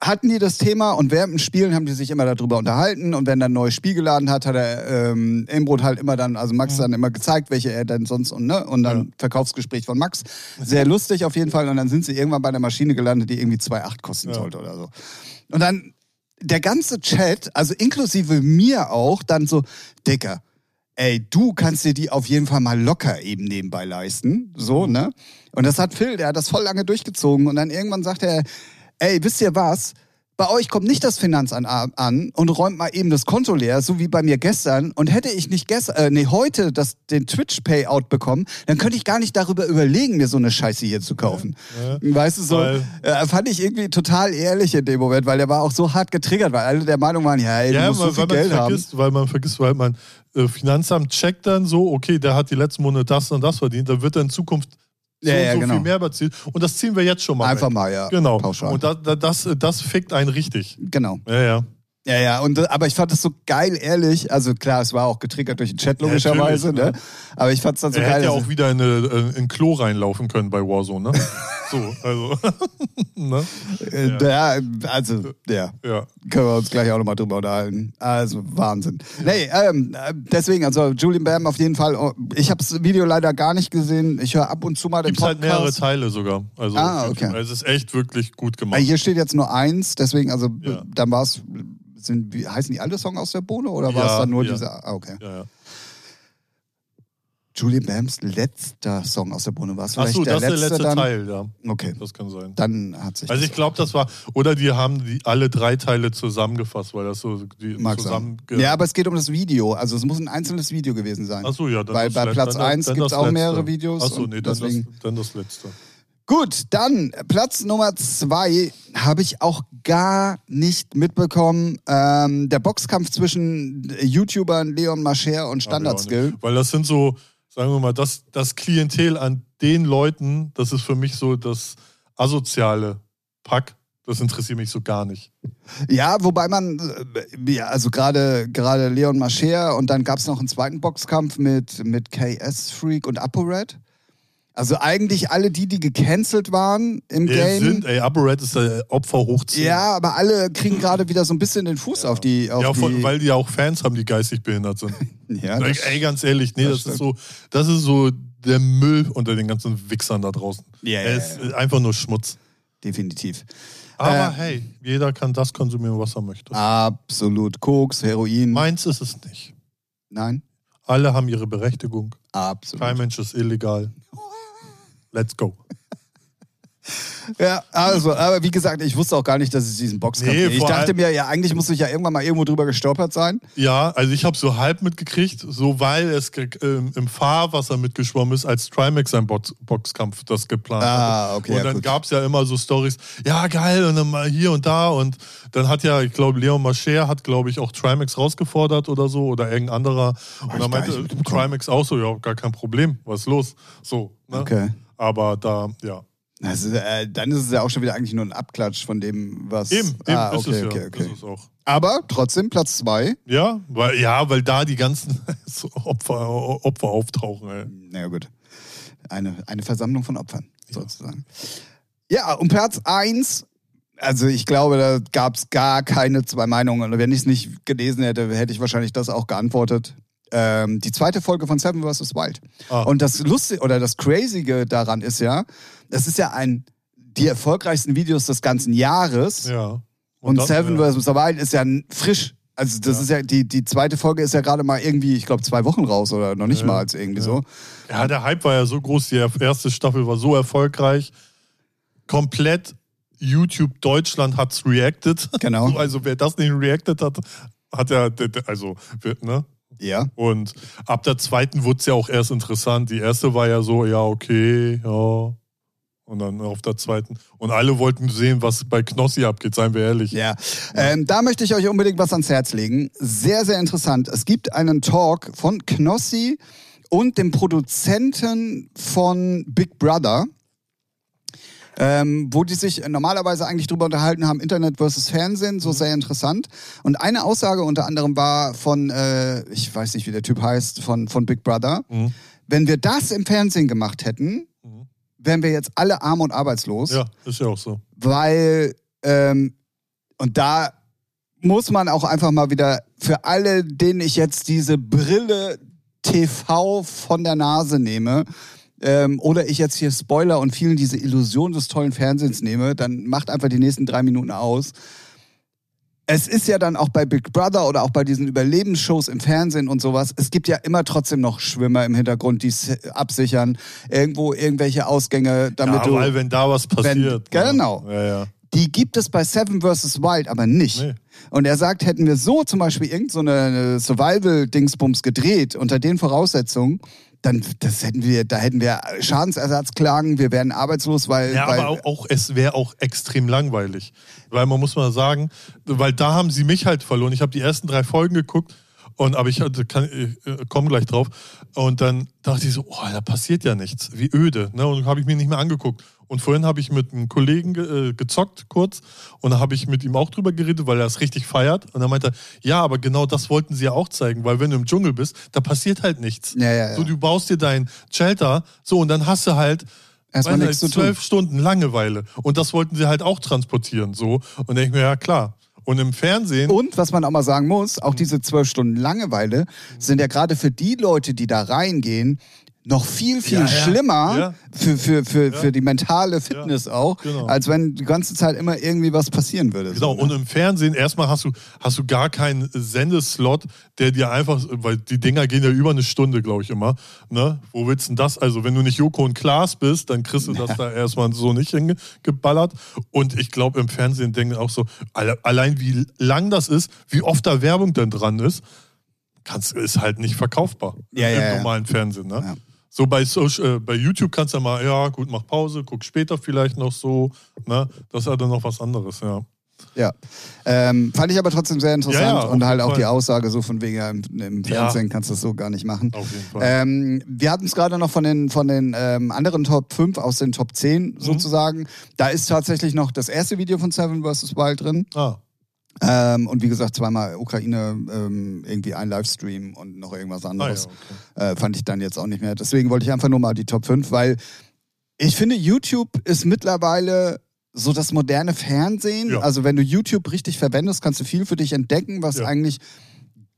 hatten die das Thema und während dem Spielen haben die sich immer darüber unterhalten und wenn dann ein neues Spiel geladen hat, hat er ähm, Embrot halt immer dann, also Max mhm. dann immer gezeigt, welche er denn sonst und ne und dann ja. Verkaufsgespräch von Max. Sehr lustig auf jeden Fall und dann sind sie irgendwann bei einer Maschine gelandet, die irgendwie 2,8 kosten ja. sollte oder so. Und dann der ganze Chat, also inklusive mir auch, dann so, Dicker, ey, du kannst dir die auf jeden Fall mal locker eben nebenbei leisten. So, ne? Und das hat Phil, der hat das voll lange durchgezogen und dann irgendwann sagt er, ey, wisst ihr was? Bei euch kommt nicht das Finanzamt an und räumt mal eben das Konto leer, so wie bei mir gestern. Und hätte ich nicht gestern, äh, nee, heute das, den Twitch-Payout bekommen, dann könnte ich gar nicht darüber überlegen, mir so eine Scheiße hier zu kaufen. Ja, ja. Weißt du, so äh, fand ich irgendwie total ehrlich in dem Moment, weil der war auch so hart getriggert, weil alle der Meinung waren, ja, ey, du ja, musst so viel Geld vergisst, haben. Weil man vergisst, weil man äh, Finanzamt checkt dann so, okay, der hat die letzten Monate das und das verdient, dann wird er in Zukunft so, ja, ja, so genau. viel Mehrwert zielt. Und das ziehen wir jetzt schon mal. Einfach weg. mal, ja. Genau. Pauschal. Und das, das, das fickt einen richtig. Genau. Ja, ja. Ja, ja, und, aber ich fand das so geil, ehrlich. Also klar, es war auch getriggert durch den Chat logischerweise, ja, ne? Aber ich fand es dann so er geil. Er hätte ja auch wieder in, eine, in ein Klo reinlaufen können bei Warzone, ne? so, also. ne? Äh, ja. ja. also, ja. ja. Können wir uns gleich auch nochmal drüber unterhalten. Also, Wahnsinn. Ja. Nee, ähm, deswegen, also Julian Bam auf jeden Fall. Oh, ich habe das Video leider gar nicht gesehen. Ich höre ab und zu mal den Gibt's Podcast. halt mehrere Teile sogar. Also, ah, okay. Also, es ist echt wirklich gut gemacht. Hier steht jetzt nur eins, deswegen, also, dann war es sind, wie, heißen die alle Songs aus der Bohne oder war ja, es dann nur ja. dieser? Ah, okay. Ja, ja. Julie Bams letzter Song aus der Bohne war es vielleicht so, der das letzte ist der letzte dann? Teil, ja. Okay. Das kann sein. Dann hat sich. Also ich glaube, das war oder die haben die alle drei Teile zusammengefasst, weil das so die Mag zusammen. Sein. Ja, aber es geht um das Video. Also es muss ein einzelnes Video gewesen sein. Ach so, ja. Dann weil bei Platz 1 gibt es auch mehrere Videos. Ach so, nee, dann, deswegen... das, dann das letzte. Gut, dann Platz Nummer zwei habe ich auch gar nicht mitbekommen. Ähm, der Boxkampf zwischen YouTubern Leon Mascher und Standard Skill. Weil das sind so, sagen wir mal, das, das Klientel an den Leuten, das ist für mich so das asoziale Pack. Das interessiert mich so gar nicht. Ja, wobei man, äh, ja, also gerade gerade Leon Mascher und dann gab es noch einen zweiten Boxkampf mit, mit KS Freak und ApoRed. Also eigentlich alle die, die gecancelt waren im Ja, Game. sind, ey, ApoRed ist der Opfer hoch 10. ja, aber alle kriegen gerade wieder so ein bisschen den Fuß auf die. Auf ja, von, die weil die ja auch Fans haben, die geistig behindert sind. ja, ey, ey, ganz ehrlich, nee, das das, ist so, das ist so der Müll unter den ganzen Wichsern da draußen. Ja, ja, es ja. ist einfach nur Schmutz. definitiv. Aber Äh, hey, jeder kann das konsumieren, was er möchte. Absolut. Koks, Heroin. Meins ist es nicht. Nein, Alle haben ihre Berechtigung. absolut. Kein Mensch ist illegal. Let's go. Ja, also, aber wie gesagt, ich wusste auch gar nicht, dass es diesen Boxkampf Nee, gibt. Ich dachte mir, ja, eigentlich muss ich ja irgendwann mal irgendwo drüber gestolpert sein. Ja, also ich habe so halb mitgekriegt, so weil es ähm, im Fahrwasser mitgeschwommen ist, als Trimax sein Box Boxkampf das geplant Ah, hatte. okay, Und ja, dann gab es ja immer so Stories, ja geil, und dann mal hier und da. Und dann hat ja, ich glaube, Leon Mascher hat, glaube ich, auch Trimax rausgefordert oder so, oder irgendein anderer. Und dann meinte. Trimax auch so, ja, gar kein Problem, was ist los? So, ne? Okay. Aber da, ja. Also, äh, dann ist es ja auch schon wieder eigentlich nur ein Abklatsch von dem, was. Eben, eben ah, ist okay, es ja. okay, okay. Ist es auch. Aber trotzdem Platz zwei. Ja, weil, ja, weil da die ganzen so Opfer, Opfer auftauchen, ey. Na ja, gut. Eine, eine Versammlung von Opfern, sozusagen. Ja, und Platz eins. Also ich glaube, da gab es gar keine zwei Meinungen. Und wenn ich es nicht gelesen hätte, hätte ich wahrscheinlich das auch geantwortet. Ähm, die zweite Folge von Seven vs. Wild. Ah. Und das Lustige oder das Crazige daran ist ja, das ist ja ein die erfolgreichsten Videos des ganzen Jahres. Ja. Und, das, Seven ja. vs. Wild ist ja frisch. Also das Ja. ist ja, die, die zweite Folge ist ja gerade mal irgendwie, ich glaube, zwei Wochen raus oder noch nicht Ja, mal als irgendwie so. Ja, der Hype war ja so groß, die erste Staffel war so erfolgreich. Komplett YouTube Deutschland hat's reacted. Genau. Also wer das nicht reacted hat, hat ja, also, ne? Ja. Und ab der zweiten wurde es ja auch erst interessant. Die erste war ja so, ja, okay, ja. Und dann auf der zweiten. Und alle wollten sehen, was bei Knossi abgeht, seien wir ehrlich. Ja, ähm, da möchte ich euch unbedingt was ans Herz legen. Sehr, sehr interessant. Es gibt einen Talk von Knossi und dem Produzenten von Big Brother, ähm, wo die sich normalerweise eigentlich drüber unterhalten haben, Internet versus Fernsehen, so sehr interessant. Und eine Aussage unter anderem war von, äh, ich weiß nicht, wie der Typ heißt, von, von Big Brother. Mhm. Wenn wir das im Fernsehen gemacht hätten, Mhm. wären wir jetzt alle arm und arbeitslos Ja, ist ja auch so. weil ähm, und da muss man auch einfach mal wieder für alle, denen ich jetzt diese Brille TV von der Nase nehme ähm, oder ich jetzt hier Spoiler und vielen diese Illusion des tollen Fernsehens nehme, dann macht einfach die nächsten drei Minuten aus. Es ist ja dann auch bei Big Brother oder auch bei diesen Überlebensshows im Fernsehen und sowas, es gibt ja immer trotzdem noch Schwimmer im Hintergrund, die es absichern, irgendwo irgendwelche Ausgänge, damit ja, du weil wenn da was passiert. Wenn- ne? genau. Ja, ja. die gibt es bei Seven vs. Wild aber nicht. Nee. Und er sagt, hätten wir so zum Beispiel irgendeine so Survival-Dingsbums gedreht, unter den Voraussetzungen, dann das hätten wir, da hätten wir Schadensersatzklagen, wir wären arbeitslos, weil. Ja, weil aber auch, es wäre auch extrem langweilig. Weil man muss mal sagen, weil da haben sie mich halt verloren. Ich habe die ersten drei Folgen geguckt und aber ich hatte, kann, äh, komme gleich drauf. Und dann dachte ich so, oh, da passiert ja nichts. Wie öde. Ne? Und habe ich mir nicht mehr angeguckt. Und vorhin habe ich mit einem Kollegen ge, äh, gezockt kurz und da habe ich mit ihm auch drüber geredet, weil er es richtig feiert. Und er meinte, ja, aber genau das wollten sie ja auch zeigen, weil wenn du im Dschungel bist, da passiert halt nichts. Ja, ja, ja. So, du baust dir dein Shelter, so und dann hast du halt Erstmal nichts zu tun. zwölf Stunden Langeweile. Und das wollten sie halt auch transportieren. So. Und denke ich mir, ja klar. Und im Fernsehen. Und was man auch mal sagen muss, auch diese zwölf Stunden Langeweile sind ja gerade für die Leute, die da reingehen, noch viel, viel Ja, schlimmer Ja. für, für, für, Ja. für die mentale Fitness auch, genau. als wenn die ganze Zeit immer irgendwie was passieren würde. Genau, so, ne? und im Fernsehen erstmal hast du, hast du gar keinen Sendeslot, der dir einfach, weil die Dinger gehen ja über eine Stunde, glaube ich immer. Ne? Wo willst du denn das? Also, wenn du nicht Joko und Klaas bist, dann kriegst du das da erstmal so nicht hingeballert. Und ich glaube, im Fernsehen denken auch so, alle- allein wie lang das ist, wie oft da Werbung denn dran ist, kannst, ist halt nicht verkaufbar Ja, im normalen Fernsehen. Ne? So bei, Social, äh, bei YouTube kannst du ja mal, ja gut, mach Pause, guck später vielleicht noch so. Ne? Das ist ja dann noch was anderes, ja. Ja. Ähm, fand ich aber trotzdem sehr interessant Ja, ja, und halt auch Fall. die Aussage so von wegen, ja, im, im. Fernsehen kannst du das so gar nicht machen. Auf jeden Fall. Ähm, wir hatten es gerade noch von den, von den ähm, anderen Top 5 aus den Top 10 Mhm. sozusagen. Da ist tatsächlich noch das erste Video von Seven vs. Wild drin. ah, Ähm, und wie gesagt, zweimal Ukraine, ähm, irgendwie ein Livestream und noch irgendwas ah ja, anderes. okay. äh, fand ich dann jetzt auch nicht mehr. Deswegen wollte ich einfach nur mal die Top 5, weil ich finde, YouTube ist mittlerweile so das moderne Fernsehen. Ja. Also wenn du YouTube richtig verwendest, kannst du viel für dich entdecken, was Ja. eigentlich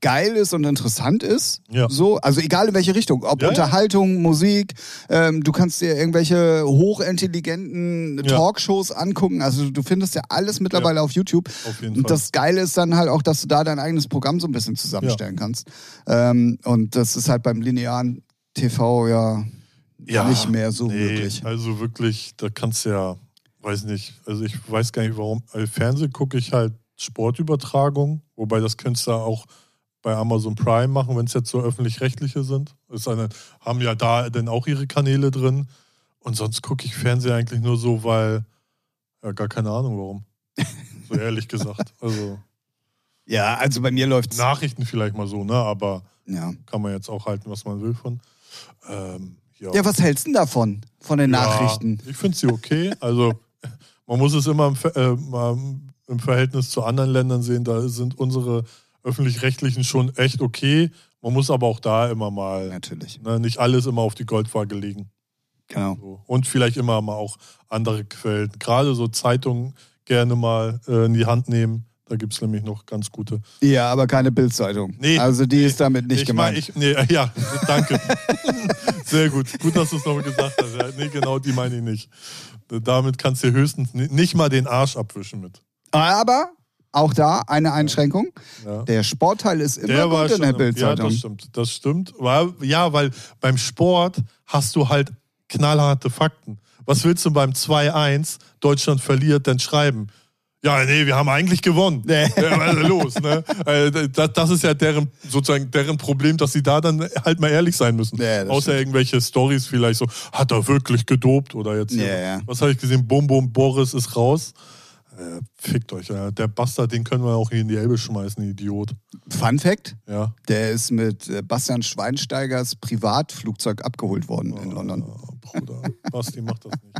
geil ist und interessant ist. Ja. So, also egal in welche Richtung, ob Ja, ja. Unterhaltung, Musik, ähm, du kannst dir irgendwelche hochintelligenten Ja. Talkshows angucken. Also du findest ja alles mittlerweile auf YouTube. Auf jeden Und Fall. das Geile ist dann halt auch, dass du da dein eigenes Programm so ein bisschen zusammenstellen kannst. Ähm, und das ist halt beim linearen TV ja, Ja, nicht mehr so nee, möglich. Also wirklich, da kannst du ja, weiß nicht, also ich weiß gar nicht warum. Im Fernsehen gucke ich halt Sportübertragung, wobei das könntest du auch bei Amazon Prime machen, wenn es jetzt so öffentlich-rechtliche sind. Ist eine, haben ja da dann auch ihre Kanäle drin. Und sonst gucke ich Fernsehen eigentlich nur so, weil, ja, gar keine Ahnung warum. So ehrlich gesagt. Also Ja, also bei mir läuft's. Nachrichten vielleicht mal so, ne? Aber Ja. kann man jetzt auch halten, was man will von. Ähm, ja. ja, was hältst du denn davon? Von den Nachrichten? Ja, ich finde sie okay. Also man muss es immer im, äh, im Verhältnis zu anderen Ländern sehen. Da sind unsere öffentlich-rechtlichen schon echt okay. Man muss aber auch da immer mal Natürlich. ne, nicht alles immer auf die Goldwaage legen. Genau. So. Und vielleicht immer mal auch andere Quellen. Gerade so Zeitungen gerne mal äh, in die Hand nehmen. Da gibt es nämlich noch ganz gute. Ja, aber keine Bildzeitung. Nee, also die nee. ist damit nicht ich gemeint. Mein, ich, nee, ja, danke. Sehr gut. Gut, dass du es noch gesagt hast. Ja, nee, genau die meine ich nicht. Damit kannst du höchstens ni- nicht mal den Arsch abwischen mit. aber auch da eine Einschränkung. Ja. Der Sportteil ist immer Der gut in der im- Ja, Bildzeitung. das stimmt. Das stimmt. Ja, weil beim Sport hast du halt knallharte Fakten. Was willst du beim 2-1, Deutschland verliert, denn schreiben? Ja, nee, wir haben eigentlich gewonnen. Nee. Ist los, ne? Äh, Das, ist ja deren, sozusagen deren Problem, dass sie da dann halt mal ehrlich sein müssen. Das Außer stimmt. irgendwelche Stories vielleicht so, hat er wirklich gedopt oder jetzt, Ja, ja. was habe ich gesehen, Bum Bum, Boris ist raus. Äh, fickt euch, ja. der Bastard, den können wir auch hier in die Elbe schmeißen, Idiot. Fun Fact: Ja. Der ist mit äh, Bastian Schweinsteigers Privatflugzeug abgeholt worden in London. Oh, Bruder, Basti macht das nicht.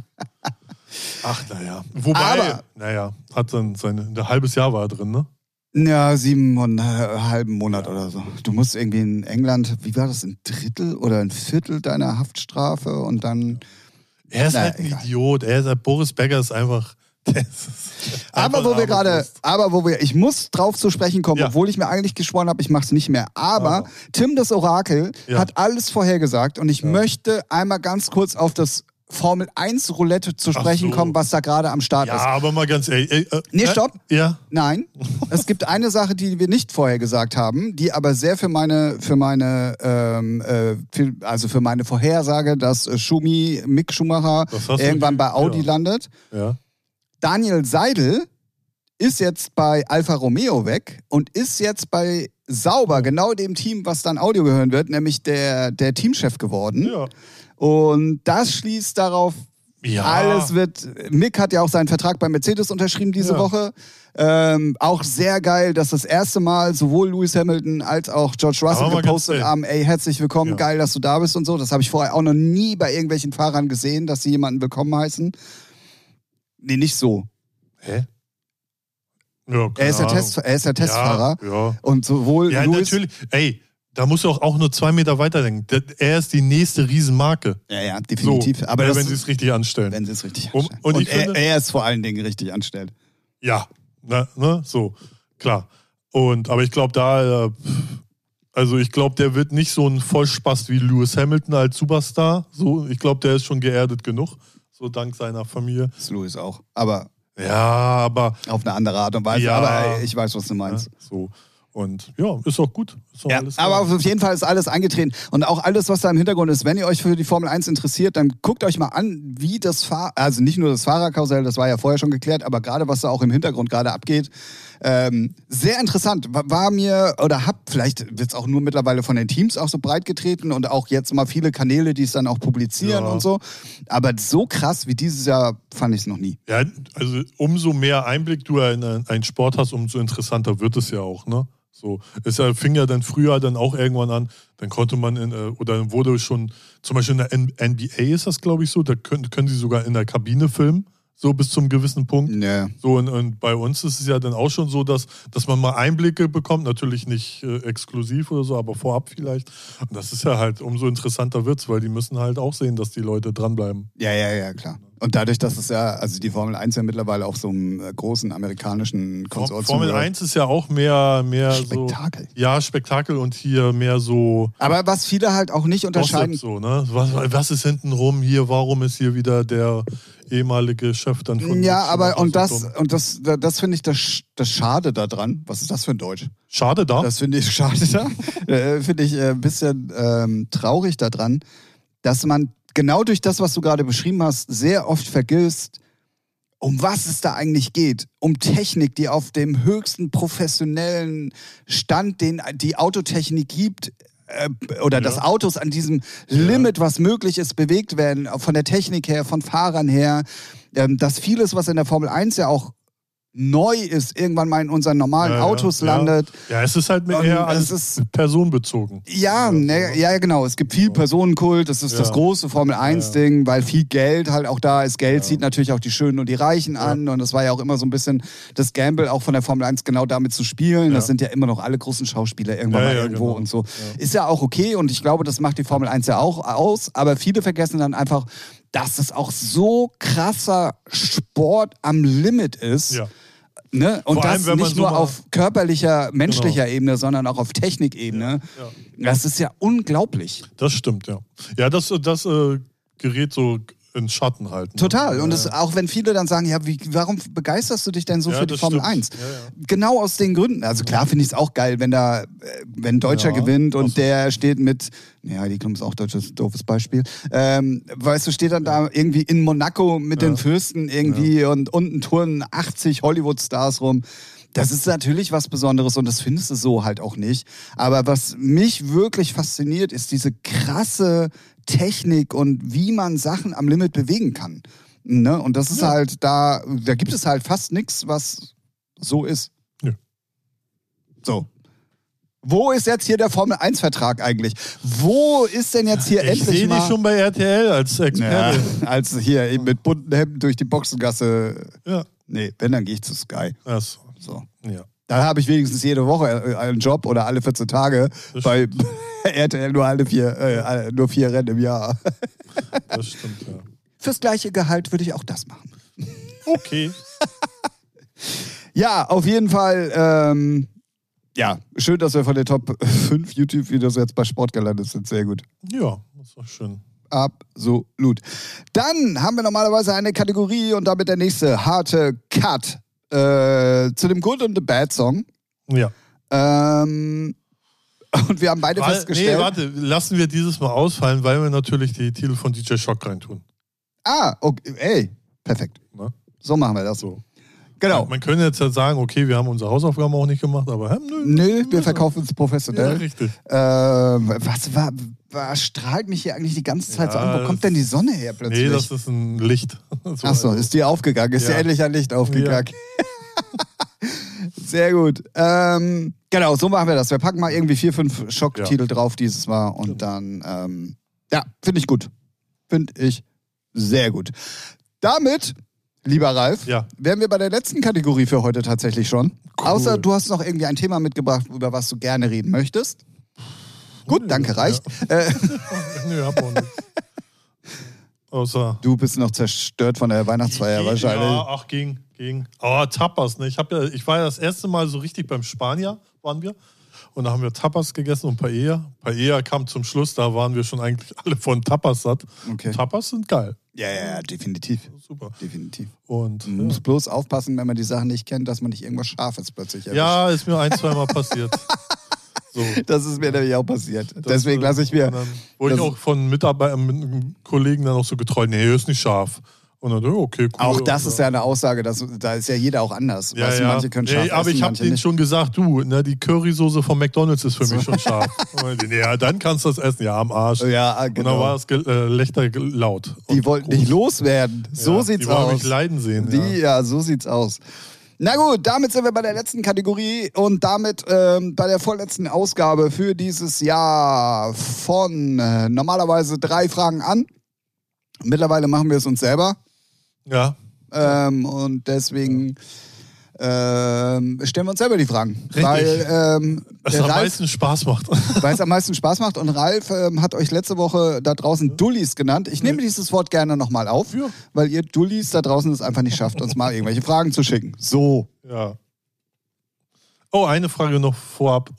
Ach, naja. Wobei, Aber- naja, hat dann seine, ein halbes Jahr war er drin, ne? Ja, sieben und einen halben Monat oder so. Du musst irgendwie in England, wie war das, ein Drittel oder ein Viertel deiner Haftstrafe und dann. Er ist Na, halt ein egal. Idiot. Er ist, Boris Becker ist einfach. Aber wo wir gerade, aber wo wir, ich muss drauf zu sprechen kommen, Ja. obwohl ich mir eigentlich geschworen habe, ich mache es nicht mehr. Aber Aber. Tim das Orakel Ja. hat alles vorhergesagt und ich möchte einmal ganz kurz auf das Formel 1 Roulette zu sprechen so. kommen, was da gerade am Start Ja, ist. aber mal ganz ehrlich. Äh, äh, Nee, äh, stopp. Ja. Nein, es gibt eine Sache, die wir nicht vorher gesagt haben, die aber sehr für meine, für meine, ähm, äh, für, also für meine Vorhersage, dass äh, Schumi, Mick Schumacher irgendwann bei Audi ja. landet. Ja. Daniel Seidel ist jetzt bei Alfa Romeo weg und ist jetzt bei Sauber, genau dem Team, was dann Audio gehören wird, nämlich der, der Teamchef geworden. Ja. Und das schließt darauf, ja. alles wird. Mick hat ja auch seinen Vertrag bei Mercedes unterschrieben diese Ja. Woche. Ähm, auch sehr geil, dass das erste Mal sowohl Lewis Hamilton als auch George Russell gepostet haben, ey, herzlich willkommen, Ja. geil, dass du da bist und so. Das habe ich vorher auch noch nie bei irgendwelchen Fahrern gesehen, dass sie jemanden willkommen heißen. Nee, nicht so. Hä? Ja, Er ist, der Test, er ist der Testfahrer. Ja, ja. Und sowohl Ja, Lewis. natürlich. Ey, da musst du auch, auch nur zwei Meter weiterdenken. Der- Er ist die nächste Riesenmarke. Ja, ja, So, definitiv. Aber äh, das, wenn sie es richtig anstellen. wenn sie es richtig anstellen. und Und, ich er, finde- er ist vor allen Dingen richtig anstellt. Ja, ne, ne, so, klar. Und, aber ich glaube, da, äh, also ich glaube, der wird nicht so ein Vollspaß wie Lewis Hamilton als Superstar. So, ich glaube, der ist schon geerdet genug, so dank seiner Familie. Das ist Lewis auch. Aber Ja, aber auf eine andere Art und Weise. Ja. Aber ich weiß, was du meinst. so. Und ja, ist auch gut. Ist auch Ja, aber auf jeden Fall ist alles eingetreten. Und auch alles, was da im Hintergrund ist, wenn ihr euch für die Formel 1 interessiert, dann guckt euch mal an, wie das Fahr also nicht nur das Fahrerkarussell, das war ja vorher schon geklärt, aber gerade was da auch im Hintergrund gerade abgeht. Ähm, sehr interessant. War, mir, oder hab, vielleicht wird es auch nur mittlerweile von den Teams auch so breit getreten und auch jetzt mal viele Kanäle, die es dann auch publizieren Ja. und so. Aber so krass wie dieses Jahr fand ich es noch nie. Ja, also umso mehr Einblick du in ein- einen Sport hast, umso interessanter wird es ja auch, ne? So, es ja- fing ja dann früher dann auch irgendwann an, dann konnte man in, äh, oder wurde schon, zum Beispiel in der NBA ist das, glaube ich, so, da können, können sie sogar in der Kabine filmen, so bis zum gewissen Punkt. Ja. So, und, und bei uns ist es ja dann auch schon so, dass, dass man mal Einblicke bekommt, natürlich nicht äh, exklusiv oder so, aber vorab vielleicht. Und das ist ja halt, umso interessanter wird's, weil die müssen halt auch sehen, dass die Leute dranbleiben. Ja, ja, ja, klar. Und dadurch, dass es ja, also die Formel 1 ja mittlerweile auch so einem äh, großen amerikanischen Konsortium Formel gehört. 1 ist ja auch mehr, mehr Spektakel. so. Ja, Spektakel und hier mehr so. Aber was viele halt auch nicht unterscheiden. so, ne? Was, was ist hinten rum hier? Warum ist hier wieder der ehemalige Chef dann von Ja, aber und das und das da- das finde ich das, das Schade daran. Was ist das für ein Deutsch? Schade da. Das finde ich schade da. äh, finde ich äh, ein bisschen ähm, traurig daran, dass man genau durch das, was du gerade beschrieben hast, sehr oft vergisst, um was es da eigentlich geht. Um Technik, die auf dem höchsten professionellen Stand, den die Autotechnik gibt, äh, oder Ja. dass Autos an diesem Limit, was möglich ist, bewegt werden, von der Technik her, von Fahrern her, ähm, dass vieles, was in der Formel 1 ja auch neu ist, irgendwann mal in unseren normalen Ja, Autos ja. landet. Ja, es ist halt mehr eher alles ist- personenbezogen. Ja, ne, ja, genau. Es gibt viel Personenkult. Das ist das große Formel 1-Ding, weil viel Geld halt auch da ist. Geld zieht natürlich auch die Schönen und die Reichen an. Und das war ja auch immer so ein bisschen das Gamble auch von der Formel 1 genau damit zu spielen. Das sind ja immer noch alle großen Schauspieler irgendwann mal irgendwo genau. und so. Ist ja auch okay und ich glaube, das macht die Formel 1 ja auch aus. Aber viele vergessen dann einfach, dass es auch so krasser Sport am Limit ist. Ja. Ne? Und allem, das nicht nur Genau. auf körperlicher, menschlicher Ebene, sondern auch auf Technikebene. Ja. Das ist ja unglaublich. Das stimmt, ja. Ja, das, das äh, gerät so in Schatten halt. Ne? Total. Und ja, das, auch wenn viele dann sagen, ja, wie, warum begeisterst du dich denn so Ja, für die Formel stimmt. 1? Ja. Genau aus den Gründen. Also klar finde ich es auch geil, wenn da, äh, wenn Deutscher gewinnt und der steht mit, ja, die Klum ist auch deutsches doofes Beispiel. Ähm, weißt du, steht dann da irgendwie in Monaco mit den Fürsten irgendwie und unten turnen 80 Hollywood-Stars rum. Das ist natürlich was Besonderes und das findest du so halt auch nicht. Aber was mich wirklich fasziniert, ist diese krasse Technik und wie man Sachen am Limit bewegen kann. Ne? Und das ist Ja. halt da, da gibt es halt fast nichts, was so ist. Nö. So. Wo ist jetzt hier der Formel 1-Vertrag eigentlich? Wo ist denn jetzt hier Ich endlich sehe mal... dich schon bei RTL als ja, Experte. als hier eben mit bunten Hemden durch die Boxengasse. Ja. Nee, wenn, dann gehe ich zu Sky. Das, So. ja. Da habe ich wenigstens jede Woche äh, einen Job oder alle 14 Tage. Bei RTL nur alle vier, äh, nur vier Rennen im Jahr. Das stimmt, ja. Fürs gleiche Gehalt würde ich auch das machen. Okay. Ja, auf jeden Fall. Ähm, ja, schön, dass wir von den Top 5 YouTube-Videos jetzt bei Sport gelandet sind. Sehr gut. Ja, das ist doch schön. Absolut. Dann haben wir normalerweise eine Kategorie und damit der nächste harte Cut äh, zu dem Good und the Bad Song. Ja. Ähm, und wir haben beide Weil, nee, festgestellt. warte, lassen wir dieses Mal ausfallen, weil wir natürlich die Titel von DJ Shock reintun. ah, okay, ey, perfekt. Ne? So machen wir das. So. Genau. Man könnte jetzt halt sagen, okay, wir haben unsere Hausaufgaben auch nicht gemacht, aber nö. Nö, wir verkaufen es Ja, professionell. richtig. Äh, was, war, strahlt mich hier eigentlich die ganze Zeit so Ja, an? Wo kommt denn die Sonne her plötzlich? Nee, das ist ein Licht. So, Achso, ist die aufgegangen? Ist Ja. dir endlich ein Licht aufgegangen? Sehr gut. Ähm, genau, so machen wir das. Wir packen mal irgendwie vier, fünf Schocktitel drauf dieses Mal und dann, ähm, ja, finde ich gut. Finde ich sehr gut. Damit, lieber Ralf, Ja. wären wir bei der letzten Kategorie für heute tatsächlich schon. Cool. Außer du hast noch irgendwie ein Thema mitgebracht, über was du gerne reden möchtest. Gut, danke, reicht. Äh, Nö, hab auch nichts. Außer. du bist noch zerstört von der Weihnachtsfeier Ja, wahrscheinlich. ach, ging, ging. Aber Tapas, ne? Ich, hab ja, ich war ja das erste Mal so richtig beim Spanier, waren wir. Und da haben wir Tapas gegessen und Paella. Paella kam zum Schluss, da waren wir schon eigentlich alle von Tapas satt. Okay. Tapas sind geil. Ja, ja, ja, definitiv. Super. Definitiv. Und Man muss bloß aufpassen, wenn man die Sachen nicht kennt, dass man nicht irgendwas Scharfes plötzlich erwischt. ja, ist mir ein, zweimal passiert. So. Das ist mir nämlich auch passiert. Das, Deswegen äh, lasse ich mir. wurde ich auch von Mitarbeitern, mit Kollegen dann auch so getreu, nee, ist nicht scharf. Und dann, ja, okay, cool. Auch das ist ja eine Aussage, dass, da ist ja jeder auch anders. ja, weißt du, ja. manche können scharf nee, aber essen, ich habe denen nicht. schon gesagt, du, ne, die Currysoße von McDonalds ist für mich schon scharf. Die, ja, dann kannst du das essen. Ja, am Arsch. Ja, Und dann genau. war das Ge- äh, laut. Die wollten groß. nicht loswerden. So ja, sieht's die aus. mich leiden sehen. Die, ja. ja, so sieht's aus. Na gut, damit sind wir bei der letzten Kategorie und damit ähm, bei der vorletzten Ausgabe für dieses Jahr von äh, normalerweise drei Fragen an. Mittlerweile machen wir es uns selber. Ja, ähm, und deswegen ähm, stellen wir uns selber die Fragen. Richtig. Weil ähm, der am Ralf meisten Spaß macht. weil es am meisten Spaß macht. Und Ralf ähm, hat euch letzte Woche da draußen Dullis genannt. Ich nehme dieses Wort gerne nochmal auf, Ja. weil ihr Dullis da draußen es einfach nicht schafft, uns mal irgendwelche Fragen zu schicken. So. ja. Oh, eine Frage noch vorab.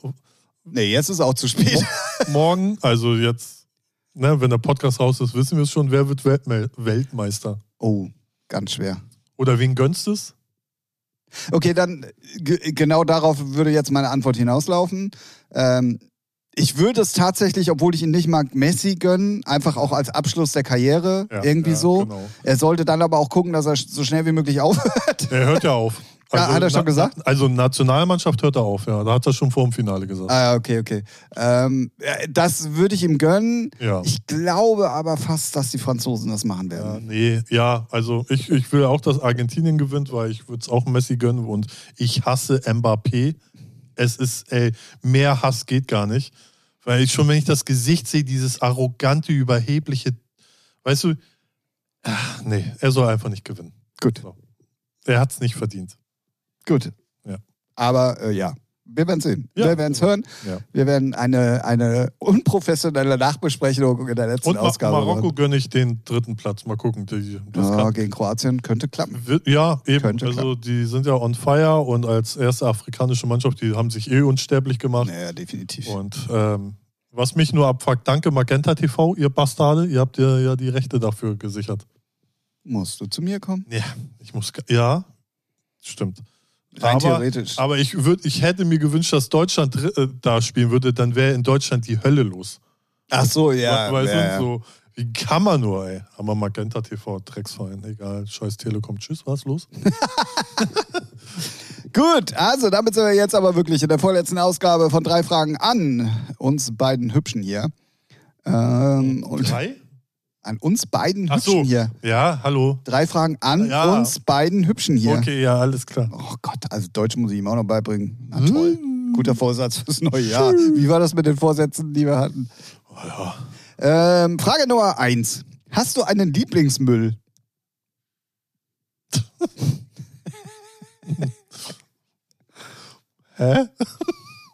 Nee, jetzt ist auch zu spät. Morgen, also jetzt, ne, wenn der Podcast raus ist, wissen wir es schon, wer wird Weltme Weltmeister? Oh, ganz schwer. Oder wen gönnst es? Okay, dann genau darauf würde jetzt meine Antwort hinauslaufen. Ähm, ich würde es tatsächlich, obwohl ich ihn nicht mag, Messi gönnen, einfach auch als Abschluss der Karriere. Ja, irgendwie ja, so. genau. Er sollte dann aber auch gucken, dass er so schnell wie möglich aufhört. Er hört ja auf. Ja, hat er schon gesagt? Also Nationalmannschaft hört er auf, ja. Da hat er schon vor dem Finale gesagt. ah, okay, okay. Ähm, äh, das würde ich ihm gönnen. Ja. Ich glaube aber fast, dass die Franzosen das machen Ja, werden. nee, ja, also ich, ich will auch, dass Argentinien gewinnt, weil ich würde es auch Messi gönnen und ich hasse Mbappé. Es ist, ey, mehr Hass geht gar nicht. Weil ich schon, wenn ich das Gesicht sehe, dieses arrogante, überhebliche, weißt du, ach, nee, er soll einfach nicht gewinnen. Gut, So. Er hat es nicht verdient. Gut. Ja. Aber äh, ja, wir werden sehen. Ja. Wir werden es hören. Ja. Wir werden eine, eine unprofessionelle Nachbesprechung in der letzten Und Ausgabe Marokko machen. gönne ich den dritten Platz. Mal gucken. Die, das Ja, kann, gegen Kroatien könnte klappen. ja, eben. Könnte also die sind ja on fire und als erste afrikanische Mannschaft, die haben sich eh unsterblich gemacht. Naja, definitiv. Und ähm, was mich nur abfuckt, danke Magenta TV, ihr Bastarde, ihr habt ja, ja die Rechte dafür gesichert. Musst du zu mir kommen? Ja, ich muss, ja, stimmt. Rein aber, theoretisch. Aber ich, würd, ich hätte mir gewünscht, dass Deutschland äh, da spielen würde, dann wäre in Deutschland die Hölle los. Ach so, ja. Weißt du, ja, so, wie kann man nur, ey? Aber Magenta TV, Drecksverein, egal, scheiß Telekom, tschüss, was los? Gut, also damit sind wir jetzt aber wirklich in der vorletzten Ausgabe von drei Fragen an uns beiden Hübschen hier. Ähm, Drei? An uns beiden Ach Hübschen so, hier. ja, hallo. Drei Fragen an Ja. uns beiden Hübschen hier. Okay, ja, alles klar. Oh Gott, also Deutsch muss ich ihm auch noch beibringen. Na toll. Guter Vorsatz fürs neue Jahr. Wie war das mit den Vorsätzen, die wir hatten? Oh. Ähm, Frage Nummer eins. Hast du einen Lieblingsmüll? Hä?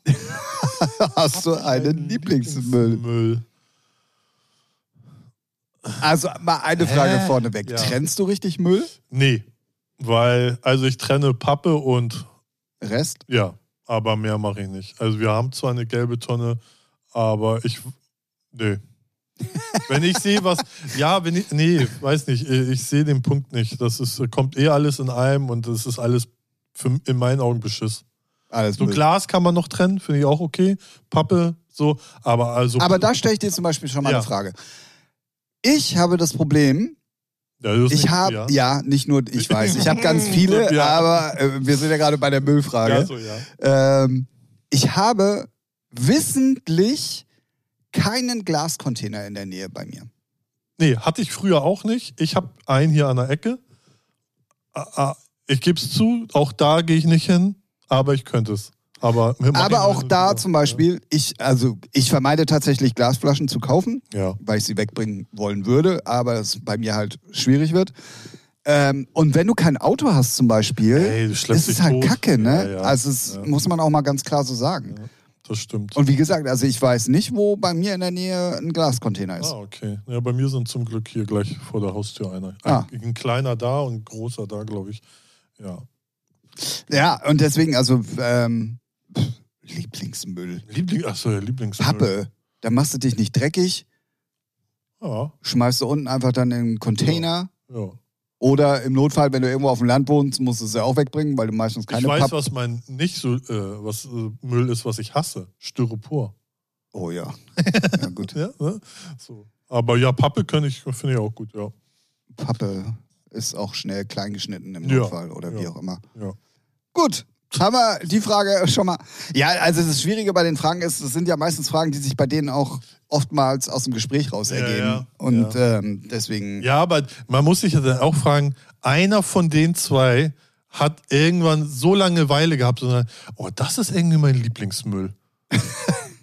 Hast du einen Lieblingsmüll? Müll. Also mal eine Frage Hä? vorneweg. Ja. Trennst du richtig Müll? Nee, weil, also ich trenne Pappe und Rest? ja, aber mehr mache ich nicht. Also wir haben zwar eine gelbe Tonne, aber ich, nee. wenn ich sehe, was, ja, wenn ich, nee, weiß nicht, ich sehe den Punkt nicht. Das ist, kommt eh alles in einem und das ist alles für, in meinen Augen Beschiss. Alles So Müll. Glas kann man noch trennen, finde ich auch okay. Pappe, so, aber also. Aber da stelle ich dir zum Beispiel schon mal Ja. eine Frage. Ich habe das Problem, ja, ich habe, ja. ja. nicht nur, ich weiß, ich habe ganz viele, Ja. aber äh, wir sind ja gerade bei der Müllfrage. So. Ähm, ich habe wissentlich keinen Glascontainer in der Nähe bei mir. Nee, hatte ich früher auch nicht. Ich habe einen hier an der Ecke. Ah, ah, Ich gebe es zu, auch da gehe ich nicht hin, aber ich könnte es. Aber, Aber auch da zum Beispiel, ich, also ich vermeide tatsächlich Glasflaschen zu kaufen, Ja. weil ich sie wegbringen wollen würde, aber es bei mir halt schwierig wird. Ähm, und wenn du kein Auto hast zum Beispiel, Ey, ist es halt tot. Kacke, ne? Ja, ja. Also Ja. muss man auch mal ganz klar so sagen. Das stimmt. Und wie gesagt, also ich weiß nicht, wo bei mir in der Nähe ein Glascontainer ist. Ah, okay. Ja, bei mir sind zum Glück hier gleich vor der Haustür einer. Ein, Ah. ein kleiner da und ein großer da, glaube ich. Ja. Ja, und deswegen, also ähm, Lieblingsmüll. Liebling, achso, ja, Lieblingsmüll. Pappe. Da machst du dich nicht dreckig, Ja, schmeißt du unten einfach dann in einen Container. ja. Oder im Notfall, wenn du irgendwo auf dem Land wohnst, musst du es ja auch wegbringen, weil du meistens keine ich weiß, Papp- was mein nicht so, äh, was äh, Müll ist, was ich hasse. Styropor. Oh ja. Ja, gut. Ja, ne? so. Aber ja, Pappe kann ich, finde ich auch gut, ja. Pappe. ist auch schnell kleingeschnitten im Ja, Notfall oder wie ja. auch immer. Ja. Gut. Haben wir die Frage schon mal. Ja, also das Schwierige bei den Fragen ist, es sind ja meistens Fragen, die sich bei denen auch oftmals aus dem Gespräch raus Ja, ergeben. ja, Und ja. Ähm, deswegen. Ja, aber man muss sich ja dann auch fragen, einer von den zwei hat irgendwann so Langeweile gehabt und dann, oh, das ist irgendwie mein Lieblingsmüll.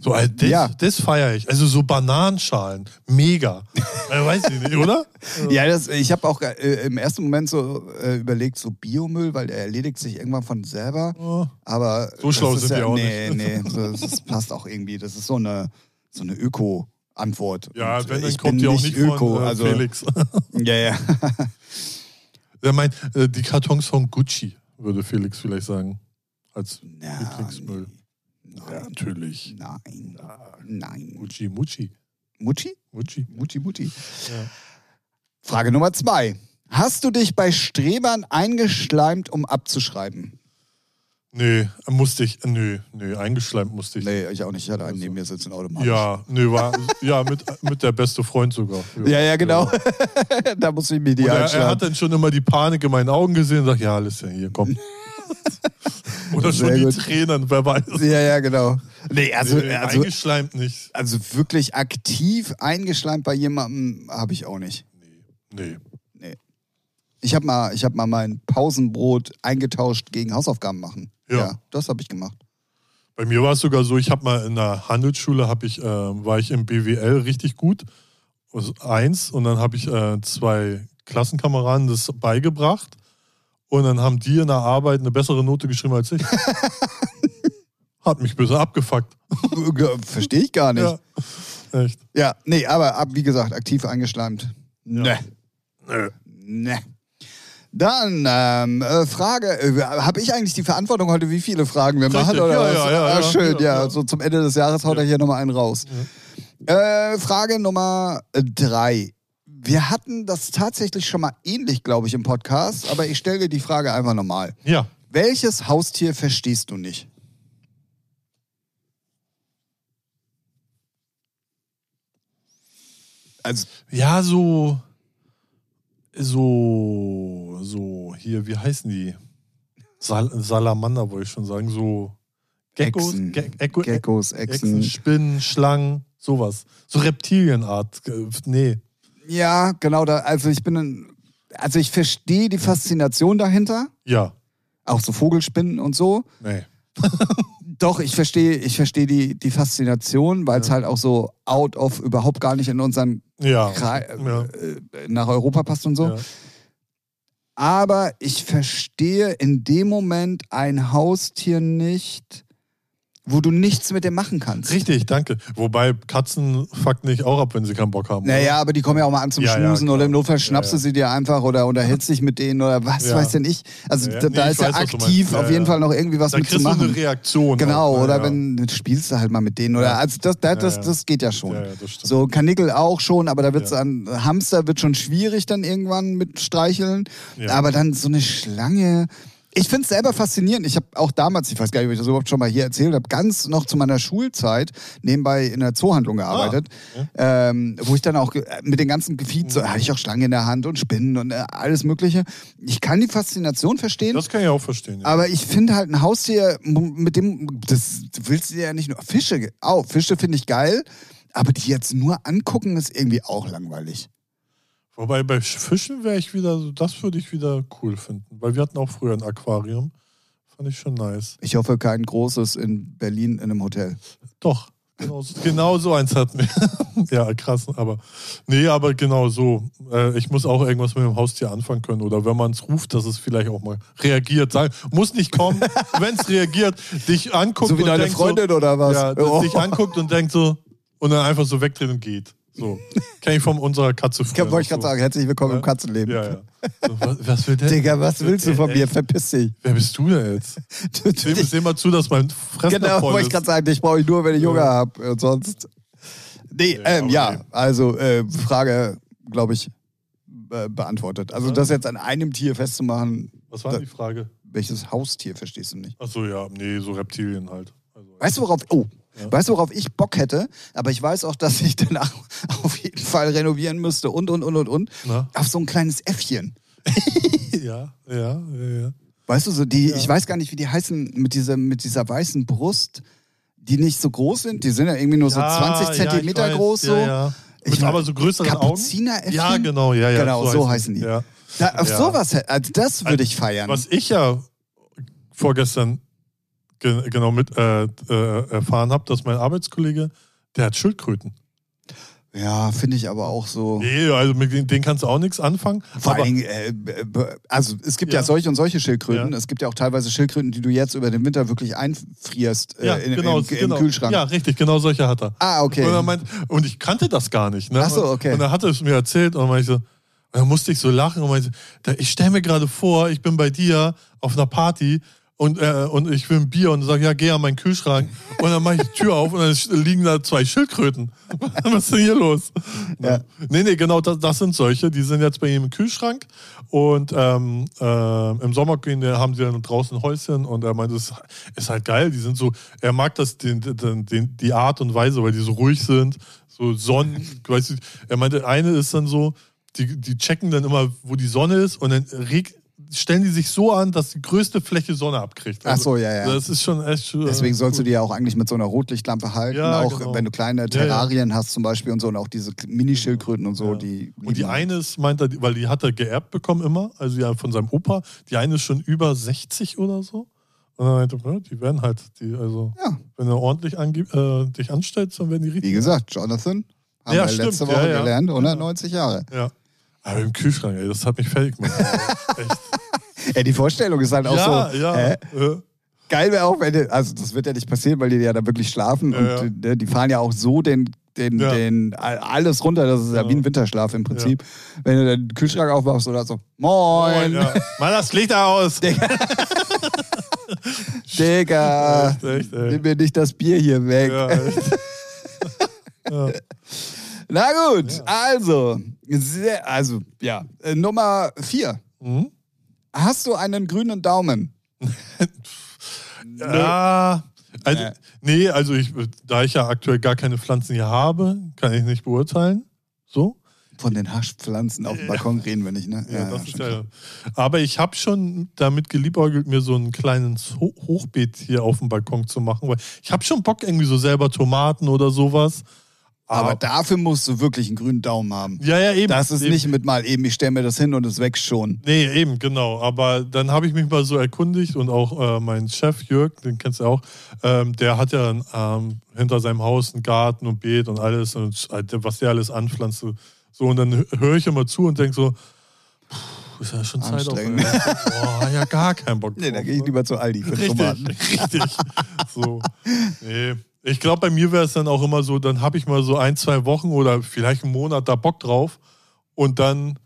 So, also das, Ja. das feiere ich. Also so Bananenschalen, mega. äh, weiß ich nicht, oder? Ja, das, ich habe auch äh, im ersten Moment so äh, überlegt, so Biomüll, weil der erledigt sich irgendwann von selber. Oh, Aber So schlau sind ja, die auch nee, nicht. Nee, so, das passt auch irgendwie. Das ist so eine, so eine Öko-Antwort. ja, Und, wenn, dann ich kommt die auch nicht Öko. von äh, also, Felix. Ja, ja. Er meint, äh, die Kartons von Gucci, würde Felix vielleicht sagen. Als Ja, Lieblingsmüll. Nein. Ja, natürlich. Nein. Nein. Gucci, Mucci. Mutti? Mucci. Mutti, Mutti. Ja. Frage Nummer zwei. Hast du dich bei Strebern eingeschleimt, um abzuschreiben? Nee, musste ich, nö, nö, eingeschleimt musste ich. Nee, ich auch nicht. Ich hatte einen neben mir sitzen automatisch. Ja, nee, war, ja, mit, mit der beste Freund sogar. Ja, ja, genau. da muss ich mir die Und er, er hat dann schon immer die Panik in meinen Augen gesehen und sagt, ja, alles ja hier, komm. Oder schon Sehr die gut. Tränen, wer weiß. Ja, ja, genau. Nee, also, Nee, also, eingeschleimt nicht. also wirklich aktiv eingeschleimt bei jemandem habe ich auch nicht. Nee. Ich habe mal, ich hab mal mein Pausenbrot eingetauscht gegen Hausaufgaben machen. Ja. das habe ich gemacht. Bei mir war es sogar so, ich habe mal in der Handelsschule, hab ich, äh, war ich im BWL richtig gut, also eins, und dann habe ich äh, zwei Klassenkameraden das beigebracht und dann haben die in der Arbeit eine bessere Note geschrieben als ich. Hat mich böse abgefuckt. Verstehe ich gar nicht. Ja, Ja, echt. nee, aber ab, wie gesagt, aktiv eingeschleimt. Ja. Ne. Nö. Ne. Dann, ähm, äh, Frage, äh, habe ich eigentlich die Verantwortung heute, wie viele Fragen wir machen? Oder ja, ja, ja, ah, ja, schön, ja, ja, ja. So zum Ende des Jahres haut er hier nochmal einen raus. Äh, Frage Nummer drei. Wir hatten das tatsächlich schon mal ähnlich, glaube ich, im Podcast, aber ich stelle dir die Frage einfach nochmal. Ja. Welches Haustier verstehst du nicht? Also, Ja, so. So. So. Hier, wie heißen die? Sal Salamander, wollte ich schon sagen. So. Geckos, Echsen. Ge Ecko- Geckos, Echsen, Echsen. Spinnen, Schlangen, sowas. So Reptilienart. Äh, Nee. Ja, genau, da, also ich bin, ein, also ich verstehe die Faszination dahinter, Ja. auch so Vogelspinnen und so. Nee. Doch, ich verstehe, ich verstehe die, die Faszination, weil es halt auch so out of überhaupt gar nicht in unseren Ja. Kre ja. äh, nach Europa passt und so. ja. Aber ich verstehe in dem Moment ein Haustier nicht, wo du nichts mit dem machen kannst. Richtig, danke. Wobei Katzen fucken nicht auch ab, wenn sie keinen Bock haben. Naja, aber die kommen ja auch mal an zum Ja, ja, Schmusen klar. oder im Notfall schnappst Ja, du sie dir einfach oder unterhältst dich mit denen oder was Ja. weiß denn ich. Also Ja, da, nee, da ich ist ja weiß, du aktiv. Ja, auf jeden ja. Fall noch irgendwie was Da mit zu machen. eine Reaktion. Genau, auch, oder ja. wenn spielst du halt mal mit denen oder Ja. also das, das, das, Ja, ja. das geht ja schon. Ja, ja. So Kanickel auch schon, aber da wird's Ja. dann Hamster wird schon schwierig dann irgendwann mit streicheln, Ja. aber dann so eine Schlange ich finde es selber faszinierend. Ich habe auch damals, ich weiß gar nicht, ob ich das überhaupt schon mal hier erzählt habe, ganz noch zu meiner Schulzeit nebenbei in der Zoohandlung gearbeitet, Ah, ähm, wo ich dann auch ge- mit den ganzen Gefiet, so, hatte ich auch Schlangen in der Hand und Spinnen und äh, alles Mögliche. Ich kann die Faszination verstehen. Das kann ich auch verstehen. Ja. Aber ich finde halt ein Haustier, mit dem, das willst du ja nicht nur Fische, auch Fische finde ich geil, aber die jetzt nur angucken ist irgendwie auch langweilig. Wobei bei Fischen wäre ich wieder, so- das würde ich wieder cool finden. Weil wir hatten auch früher ein Aquarium. Fand ich schon nice. Ich hoffe, kein großes in Berlin in einem Hotel. Doch. Genau, so- genau so eins hatten wir. ja, krass, aber. Nee, aber genau so. Äh, ich muss auch irgendwas mit dem Haustier anfangen können. Oder wenn man es ruft, dass es vielleicht auch mal reagiert. Sagen, muss nicht kommen, wenn es reagiert, dich anguckt So wie und deine denkt Freundin oder was? Ja, Oh. dich anguckt und denkt so, und dann einfach so wegdreht und geht. So. Kenn ich von unserer Katze früher. Wollte ich gerade so. sagen, herzlich willkommen Ja. im Katzenleben. Ja, ja. So, was, was will der? Digga, was willst du von Äh, mir? Verpiss dich. Wer bist du denn jetzt? Seh, seh mal zu, dass mein Fressen genau, wollte ich gerade sagen, dich brauche ich nur, wenn ich Ja. Hunger habe. Und sonst. Nee, ähm, ja, nee. also äh, Frage, glaube ich, äh, beantwortet. Also Ja. das jetzt an einem Tier festzumachen, Was war denn die Frage? welches Haustier verstehst du nicht? Achso, ja, nee, so Reptilien halt. Also, Weißt du, worauf, oh, Ja. weißt du, worauf ich Bock hätte? Aber ich weiß auch, dass ich danach auf jeden Fall renovieren müsste und, und, und, und, und. Na? Auf so ein kleines Äffchen. ja, ja, ja, ja. Weißt du, so die, Ja. ich weiß gar nicht, wie die heißen, mit dieser, mit dieser weißen Brust, die nicht so groß sind. Die sind ja irgendwie nur so Ja, 20 ja, ich Zentimeter groß. So. Ja, Mit war- aber so größeren Augen. Ja, genau, ja, ja. Genau, so heißen die. Da, auf sowas, also das würde ich feiern. Was ich ja vorgestern ge genau mit äh, äh, erfahren habe, dass mein Arbeitskollege, der hat Schildkröten. Ja, finde ich aber auch so. Nee, also mit denen, kannst du auch nichts anfangen. Vor aber, allen Dingen, äh, also es gibt ja. Ja. solche und solche Schildkröten. Ja. Es gibt ja auch teilweise Schildkröten, die du jetzt über den Winter wirklich einfrierst äh, ja, in, genau, im, im genau. Kühlschrank. Ja, richtig, genau solche hat er. Ah, okay. Und, er meint, und ich kannte das gar nicht. Ne? Ach so, okay. Und er es mir erzählt und dann meinte ich so, und dann musste ich so lachen und meinte, ich stelle mir gerade vor, ich bin bei dir auf einer Party und, äh, und ich will ein Bier und sage, ja, geh an meinen Kühlschrank. Und dann mache ich die Tür auf und dann liegen da zwei Schildkröten. Was ist denn hier los? Ja. Nee, nee, genau, das, das sind solche. Die sind jetzt bei ihm im Kühlschrank und ähm, äh, im Sommer gehen, haben sie dann draußen Häuschen und er meint, das ist halt geil. Die sind so, er mag das, den, den, den, die Art und Weise, weil die so ruhig sind, so Sonnen, weißt du, er meinte, eine ist dann so, die, die checken dann immer, wo die Sonne ist und dann reg, stellen die sich so an, dass die größte Fläche Sonne abkriegt. Also Ach so, ja, ja. Das ist schon echt. äh, Deswegen sollst du die ja auch eigentlich mit so einer Rotlichtlampe halten. Ja, auch genau. wenn du kleine ja. Terrarien hast zum Beispiel und so und auch diese Minischildkröten und so, Ja. die. Und die eine ist, meint er, weil die hat er geerbt bekommen immer, also ja von seinem Opa. Die eine ist schon über 60 oder so. Und dann meinte ja, die werden halt, die, also, Ja, wenn du ordentlich äh, dich anstellst, dann werden die wie richtig. gesagt, Jonathan, haben Ja, wir letzte Woche ja, ja. gelernt, 190 Jahre. Ja. Aber im Kühlschrank, ey, das hat mich fertig gemacht. Echt. Ey, die Vorstellung ist halt auch ja, so. ja. Äh, Geil wäre auch, wenn die, also das wird ja nicht passieren, weil die ja da wirklich schlafen Ja, und ja. äh, die fahren ja auch so den, den, Ja. den all- alles runter, das ist ja, Ja. wie ein Winterschlaf im Prinzip. Wenn du den Kühlschrank aufmachst oder so, moin, ja. Mal das Licht aus. Digga, Echt, echt, ey. nimm mir nicht das Bier hier weg. Ja, ja. Na gut, Ja. also, sehr, also, ja, äh, Nummer vier. Mhm. Hast du einen grünen Daumen? Ja, also, Nee. nee, also ich, da ich ja aktuell gar keine Pflanzen hier habe, kann ich nicht beurteilen. So. Von den Haschpflanzen auf dem Balkon reden wir nicht, ne? Ja, ja, klar. aber ich habe schon damit geliebäugelt, mir so ein kleines Ho Hochbeet hier auf dem Balkon zu machen, weil ich habe schon Bock irgendwie so selber Tomaten oder sowas. Aber dafür musst du wirklich einen grünen Daumen haben. ja, ja, eben. Das ist eben. nicht mit mal eben, ich stelle mir das hin und es wächst schon. Nee, eben, genau. Aber dann habe ich mich mal so erkundigt und auch äh, mein Chef Jörg, den kennst du auch, ähm, der hat ja ähm, hinter seinem Haus einen Garten und Beet und alles und äh, was der alles anpflanzt. So, und dann höre ich immer zu und denke so, puh, ist ja schon Zeit auf. Boah, ja gar keinen Bock Nee, da drauf, gehe ich ne? lieber zu Aldi für Richtig, Tomaten. richtig. So. Nee. Ich glaube, bei mir wäre es dann auch immer so, dann habe ich mal so ein, zwei Wochen oder vielleicht einen Monat da Bock drauf und dann,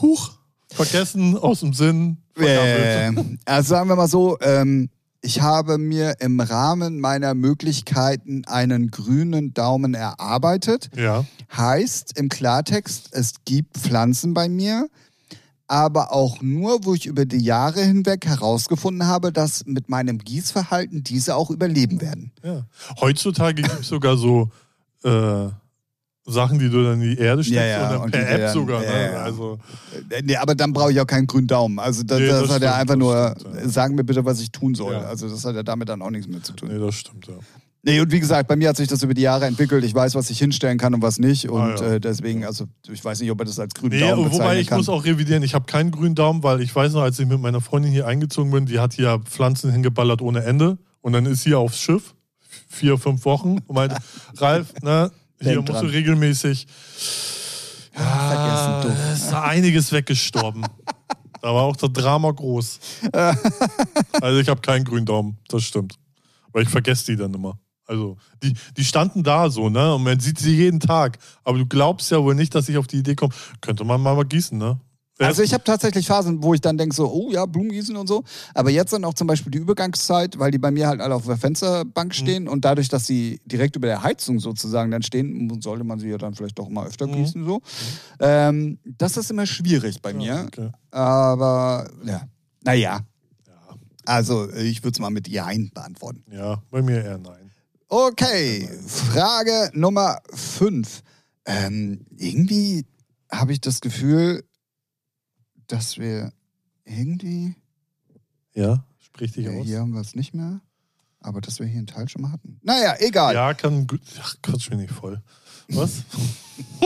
huch, vergessen, aus dem Sinn. Äh, also sagen wir mal so, ähm, ich habe mir im Rahmen meiner Möglichkeiten einen grünen Daumen erarbeitet. Ja, Heißt im Klartext, es gibt Pflanzen bei mir, aber auch nur, wo ich über die Jahre hinweg herausgefunden habe, dass mit meinem Gießverhalten diese auch überleben werden. ja. Heutzutage gibt es sogar so äh, Sachen, die du dann in die Erde steckst Ja, ja, und dann per App dann- sogar. ja, ne? ja. Also, Äh, Nee, aber dann brauche ich auch keinen grünen Daumen. Also das, Nee, das, das hat ja stimmt, einfach das nur, stimmt, ja. sagen mir bitte, was ich tun soll. Ja. Also das hat ja damit dann auch nichts mehr zu tun. nee, das stimmt, ja. Nee, und wie gesagt, bei mir hat sich das über die Jahre entwickelt. Ich weiß, was ich hinstellen kann und was nicht. Und Ah, ja. äh, deswegen, also ich weiß nicht, ob er das als grünen Nee, Daumen bezeichnen wobei ich kann. muss auch revidieren, ich habe keinen grünen Daumen, weil ich weiß noch, als ich mit meiner Freundin hier eingezogen bin, die hat hier Pflanzen hingeballert ohne Ende und dann ist sie aufs Schiff, vier, fünf Wochen und meinte, Ralf, ne, hier Denk musst dran. du regelmäßig, vergessen, du. ist einiges weggestorben. da war auch das Drama groß. also ich habe keinen grünen Daumen, das stimmt. Weil ich vergesse die dann immer. Also, die, die standen da so, ne? Und man sieht sie jeden Tag. Aber du glaubst ja wohl nicht, dass ich auf die Idee komme, könnte man mal, mal gießen, ne? Also ich habe tatsächlich Phasen, wo ich dann denke so, oh ja, Blumengießen und so. Aber jetzt dann auch zum Beispiel die Übergangszeit, weil die bei mir halt alle auf der Mhm. Fensterbank stehen und dadurch, dass sie direkt über der Heizung sozusagen dann stehen, sollte man sie ja dann vielleicht doch mal öfter Mhm. gießen so. Ähm, das ist immer schwierig bei mir. Okay. Aber ja, naja. Ja, Also ich würde es mal mit Jein beantworten. ja, bei mir eher nein. Okay, Frage Nummer 5. Ähm, irgendwie habe ich das Gefühl, dass wir irgendwie. Ja, sprich dich Ja, aus. hier haben wir es nicht mehr. Aber dass wir hier einen Teil schon mal hatten. Naja, egal. Ja, kann gut. Ach, quatsch mich nicht voll. Was?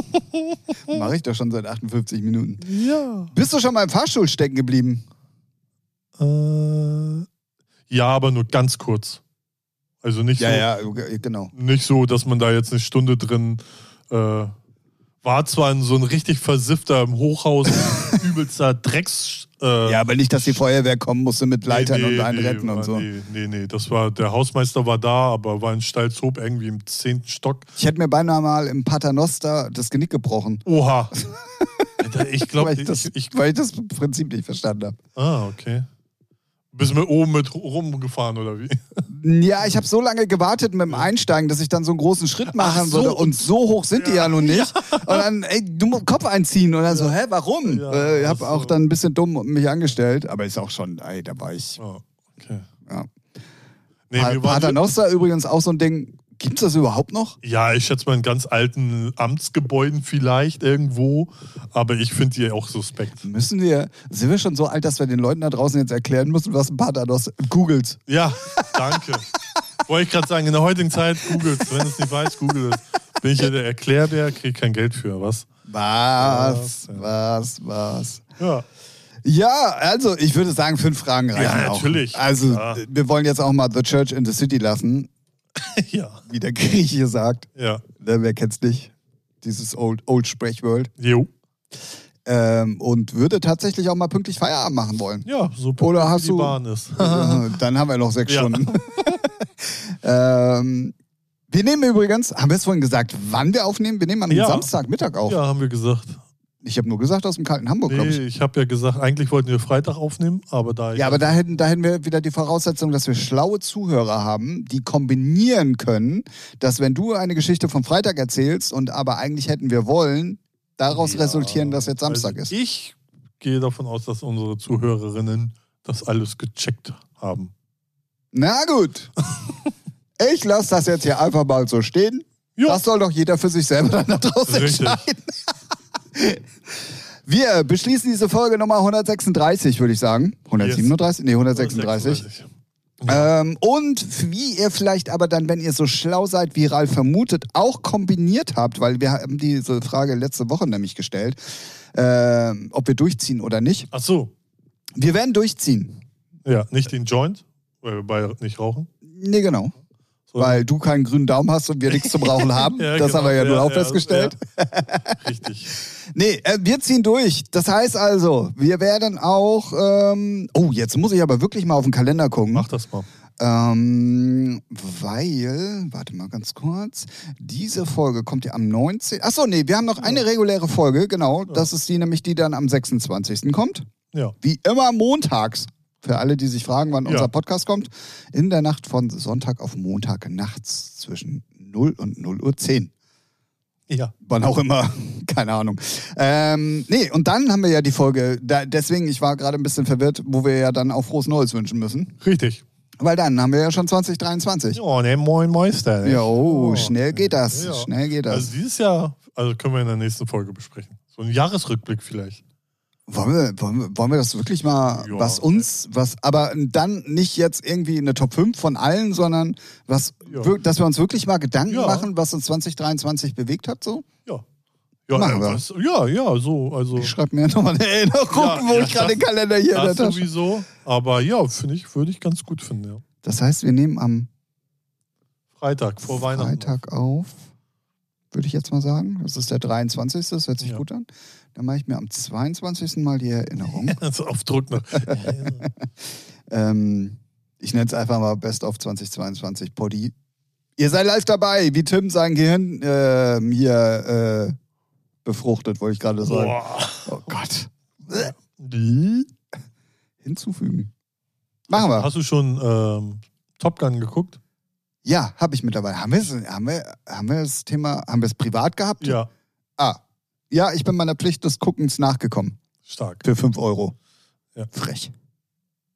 Mache ich doch schon seit 58 Minuten. ja. Bist du schon mal im Fahrstuhl stecken geblieben? Äh, ja, aber nur ganz kurz. Also nicht so. ja, genau. nicht so, dass man da jetzt eine Stunde drin äh, war. Zwar in so ein richtig versiffter im Hochhaus, übelster Drecks. Äh, Ja, aber nicht, dass die Feuerwehr kommen musste mit Leitern nee, und nee, einretten nee, und so. Nee, nee, nee. Das war, der Hausmeister war da, aber war in Stalzhoop irgendwie im zehnten Stock. Ich hätte mir beinahe mal im Paternoster das Genick gebrochen. Oha. Alter, ich glaube, weil, ich ich, das, ich, weil ich das Prinzip nicht verstanden habe. Ah, okay. Bist du mit oben mit rumgefahren oder wie? Ja, ich habe so lange gewartet mit dem Einsteigen, dass ich dann so einen großen Schritt machen so, würde. Und so hoch sind die ja nun nicht. Und dann, ey, du musst Kopf einziehen. Und dann so, hä, warum? Ja, äh, ich habe auch so. dann ein bisschen dumm mich angestellt. Aber ist auch schon, ey, da war ich. Oh, okay. Ja. Nee, Paternoster übrigens auch so ein Ding. Gibt's das überhaupt noch? ja, ich schätze mal in ganz alten Amtsgebäuden vielleicht irgendwo, aber ich finde die auch suspekt. Müssen wir, sind wir schon so alt, dass wir den Leuten da draußen jetzt erklären müssen, was ein Paternoster googelt? Ja, danke. Wollte ich gerade sagen, in der heutigen Zeit googelt Wenn du es nicht weißt, google es. Bin ich ja der Erklärbär, krieg kein Geld für, was? Was, Ja. was, was? Ja. Ja, also ich würde sagen, fünf Fragen reichen Ja, auch. natürlich. Also Klar. wir wollen jetzt auch mal The Church in the City lassen, ja. wie der Grieche sagt. Ja. Ne, Wer kennt's nicht? Dieses Old, Old Sprechword. Jo. Ähm, und würde tatsächlich auch mal pünktlich Feierabend machen wollen. Ja, super. Oder hast die du- Bahn ist. Dann haben wir noch sechs Ja. Stunden. ähm, wir nehmen übrigens, haben wir es vorhin gesagt, wann wir aufnehmen? Wir nehmen am Ja. Samstagmittag auf. ja, haben wir gesagt. Ich habe nur gesagt aus dem kalten Hamburg, glaube Nee, ich. ich habe ja gesagt, eigentlich wollten wir Freitag aufnehmen, aber da Ja, aber da hätten, da hätten wir wieder die Voraussetzung, dass wir schlaue Zuhörer haben, die kombinieren können, dass wenn du eine Geschichte vom Freitag erzählst und aber eigentlich hätten wir wollen, daraus Ja, resultieren, dass jetzt Samstag also ist. Ich gehe davon aus, dass unsere Zuhörerinnen das alles gecheckt haben. Na gut. Ich lasse das jetzt hier einfach mal so stehen. Ja, Das soll doch jeder für sich selber dann daraus Richtig. entscheiden. Wir beschließen diese Folge Nummer 136, würde ich sagen. 137? Nee, 136. Ähm, und wie ihr vielleicht aber dann, wenn ihr so schlau seid, wie Ralf vermutet, auch kombiniert habt, weil wir haben diese Frage letzte Woche nämlich gestellt, ähm, ob wir durchziehen oder nicht. Ach so. Wir werden durchziehen. Ja, nicht den Joint, weil wir beide nicht rauchen. Nee, genau. So. Weil du keinen grünen Daumen hast und wir nichts zum Rauchen haben. Ja, das genau. haben wir ja, nun auch ja, festgestellt. Ja. Richtig. Nee, äh, wir ziehen durch. Das heißt also, wir werden auch. Ähm, oh, jetzt muss ich aber wirklich mal auf den Kalender gucken. Mach das mal. Ähm, weil, warte mal ganz kurz. Diese Folge kommt ja am 19. Achso, nee, wir haben noch eine reguläre Folge, genau. Das ist die nämlich, die dann am 26. kommt. Ja. Wie immer montags. Für alle, die sich fragen, wann Ja. unser Podcast kommt. In der Nacht von Sonntag auf Montag nachts zwischen 0 und 0 Uhr 10 Ja. wann auch immer, keine Ahnung. Ähm, nee, und dann haben wir ja die Folge, da, deswegen, ich war gerade ein bisschen verwirrt, wo wir ja dann auch frohes Neues wünschen müssen. Richtig. Weil dann haben wir ja schon 2023. Ja, ne, moin Meister. Ja, oh, Oh. schnell geht das, Ja. schnell geht das. Also dieses Jahr, also können wir in der nächsten Folge besprechen. So ein Jahresrückblick vielleicht. Wollen wir, wollen, wir, wollen wir das wirklich mal, Ja. was uns, was, aber dann nicht jetzt irgendwie eine Top 5 von allen, sondern was, Ja. wir- dass wir uns wirklich mal Gedanken Ja. machen, was uns 2023 bewegt hat, so? Ja. Ja, Machen wir. was, ja, ja, so. Also, Ich schreibe mir nochmal eine Erinnerung, wo ich gerade das- den Kalender hier in der das Tasche sowieso. Aber ja, finde ich, würde ich ganz gut finden, ja. Das heißt, wir nehmen am Freitag, vor Weihnachten. Freitag auf, würde ich jetzt mal sagen. Das ist der 23. Das hört sich Ja. gut an. Dann mache ich mir am 22. mal die Erinnerung. Also auf Druck noch. Ähm, ich nenne es einfach mal Best of 2022 Poddy. Ihr seid live dabei, wie Tim sein Gehirn ähm, hier äh, befruchtet, wollte ich gerade sagen. Boah. Oh Gott. Die? Hinzufügen. Machen wir. Hast du schon ähm, Top Gun geguckt? Ja, habe ich mittlerweile. Haben, haben, wir, haben wir das Thema, haben wir es privat gehabt? Ja, Ah. Ja, ich bin meiner Pflicht des Guckens nachgekommen. stark. Für 5 Euro. Ja. Frech.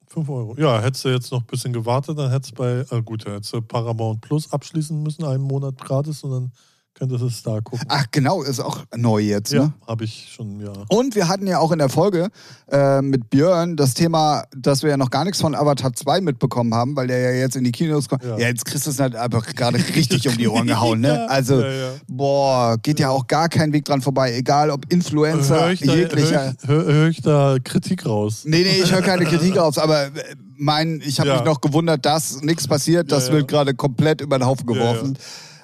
5 Euro. Ja, hättest du jetzt noch ein bisschen gewartet, dann hättest du bei, äh, gut, hättest du Paramount Plus abschließen müssen, einen Monat gratis und dann Könntest es da gucken. Ach genau, ist auch neu jetzt, ja, ne? habe ich schon, ja. Und wir hatten ja auch in der Folge äh, mit Björn das Thema, dass wir ja noch gar nichts von Avatar 2 mitbekommen haben, weil der ja jetzt in die Kinos kommt. Ja, Ja. jetzt kriegst du es halt einfach gerade richtig um die Ohren gehauen, ne? Ja, Also, ja, ja. boah, geht ja auch gar kein Weg dran vorbei, egal ob Influencer, Hör ich, da, jeglicher. hör, ich- hör, hör ich da Kritik raus? Nee, nee, ich höre keine Kritik raus, aber äh, mein, ich habe Ja. mich noch gewundert, dass nichts passiert. Das Ja, ja. wird gerade komplett über den Haufen Ja, geworfen.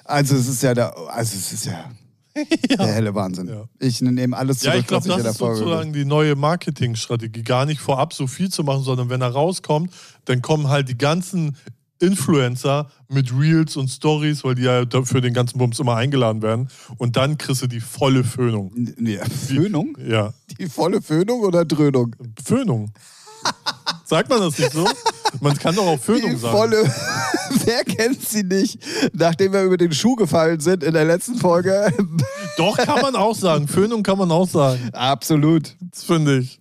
Also es ist ja der, also es ist ja, der helle Wahnsinn. Ja. Ich nehme alles zurück, Ja, ich glaube, ich das der ist sozusagen die neue Marketingstrategie. Gar nicht vorab so viel zu machen, sondern wenn er rauskommt, dann kommen halt die ganzen Influencer mit Reels und Stories, weil die ja für den ganzen Bums immer eingeladen werden. Und dann kriegst du die volle Föhnung. Nee, Föhnung? Ja, Die volle Föhnung oder Dröhnung? Föhnung. Sagt man das nicht so? Man kann doch auch Föhnung Die sagen. volle. Wer kennt sie nicht? Nachdem wir über den Schuh gefallen sind in der letzten Folge. Doch, kann man auch sagen. Föhnung kann man auch sagen. Absolut. Das finde ich.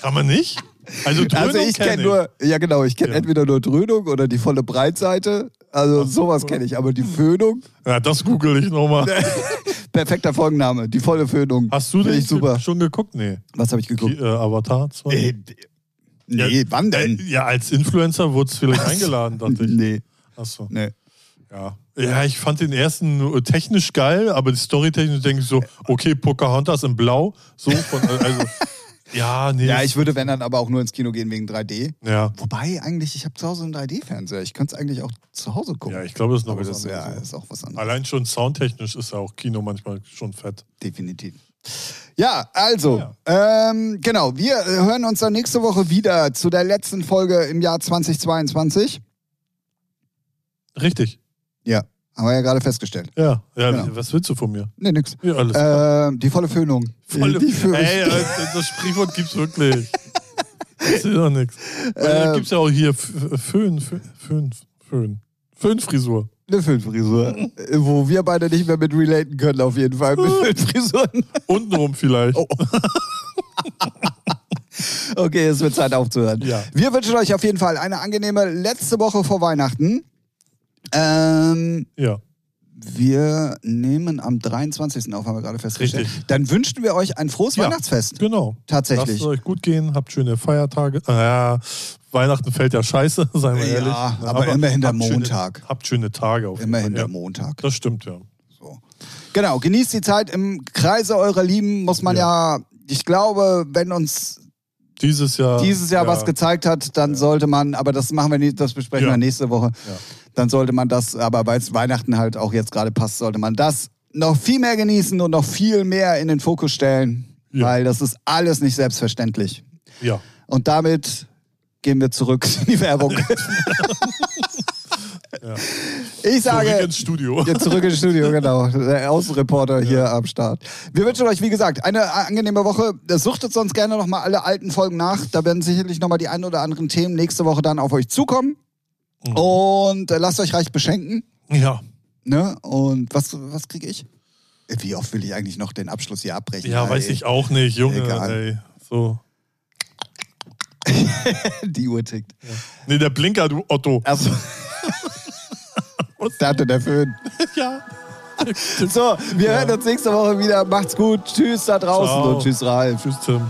kann man nicht? Also, Dröhnung Also ich kenn kenne nur, ja genau, ich kenne Ja. entweder nur Dröhnung oder die volle Breitseite. Also sowas kenne ich. Aber die Föhnung, Ja, das google ich nochmal. perfekter Folgenname, die volle Föhnung. Hast du den super. schon geguckt? Nee. Was habe ich Die, geguckt? äh, Avatar 2? Äh, nee, wann denn? Äh, ja, als Influencer wurde es vielleicht eingeladen, dachte ich. Nee, Achso. nee. Ja. ja, ich fand den ersten technisch geil, aber die storytechnisch denke ich so, okay, Pocahontas in Blau. So von, also, ja, nee. Ja, ich würde, wenn dann aber auch nur ins Kino gehen wegen 3D. ja. Wobei eigentlich, ich habe zu Hause einen 3D-Fernseher. Ich könnte es eigentlich auch zu Hause gucken. ja, ich glaube, das ist noch aber was das ja, anderes. ist auch was anderes. Allein schon soundtechnisch ist ja auch Kino manchmal schon fett. Definitiv. Ja, also, Ähm, genau, wir äh, hören uns dann nächste Woche wieder zu der letzten Folge im Jahr 2022. Richtig. Ja, haben wir ja gerade festgestellt. Ja. ja Genau. Was willst du von mir? Nee, nix. Ja, alles klar. Ähm, die volle Föhnung. Volle, die Föhnung. ey, äh, das Sprichwort gibt's wirklich. Das ist doch nichts. Da gibt's ja auch hier Föhn, Föhn, Föhn, Föhn. Föhnfrisur. Äh, Wo wir beide nicht mehr mit relaten können, auf jeden Fall. Mit Föhnfrisuren. Untenrum vielleicht. Oh. Okay, es wird Zeit aufzuhören. Ja. Wir wünschen euch auf jeden Fall eine angenehme letzte Woche vor Weihnachten. Ähm, Ja. wir nehmen am 23. auf, haben wir gerade festgestellt. Richtig. Dann wünschen wir euch ein frohes Ja. Weihnachtsfest. Genau. Tatsächlich. Lasst es euch gut gehen, habt schöne Feiertage. Ja, Weihnachten fällt ja scheiße, seien wir Ja, ehrlich. aber immerhin der habt schöne- Montag. Habt schöne Tage auf jeden Immerhin Fall. der ja. Montag. Das stimmt, ja. So. Genau, genießt die Zeit im Kreise eurer Lieben, muss man ja, ich glaube, wenn uns Dieses Jahr. dieses Jahr ja, was gezeigt hat, dann sollte man, aber das machen wir nicht, das besprechen Ja. wir nächste Woche. Ja. Dann sollte man das, aber weil es Weihnachten halt auch jetzt gerade passt, sollte man das noch viel mehr genießen und noch viel mehr in den Fokus stellen, Ja. weil das ist alles nicht selbstverständlich. Ja. Und damit gehen wir zurück in die Werbung. Ja. Ich sage. Zurück ins Studio. Ja, zurück ins Studio, genau. Der Außenreporter hier am Start. Wir wünschen euch, wie gesagt, eine angenehme Woche. Suchtet sonst gerne nochmal alle alten Folgen nach. Da werden sicherlich nochmal die ein oder anderen Themen nächste Woche dann auf euch zukommen. Mhm. Und äh, lasst euch reich beschenken. Ja. Ne? Und was, was kriege ich? Wie oft will ich eigentlich noch den Abschluss hier abbrechen? Ja, Ey, weiß ich auch nicht, Junge. Egal. Ey. So. Die Uhr tickt. Nee, der Blinker, du Otto. Also. da hatte der Föhn. ja. So, wir hören uns nächste Woche wieder. Macht's gut. Tschüss da draußen Ciao. und tschüss Ralf. Tschüss, Tim.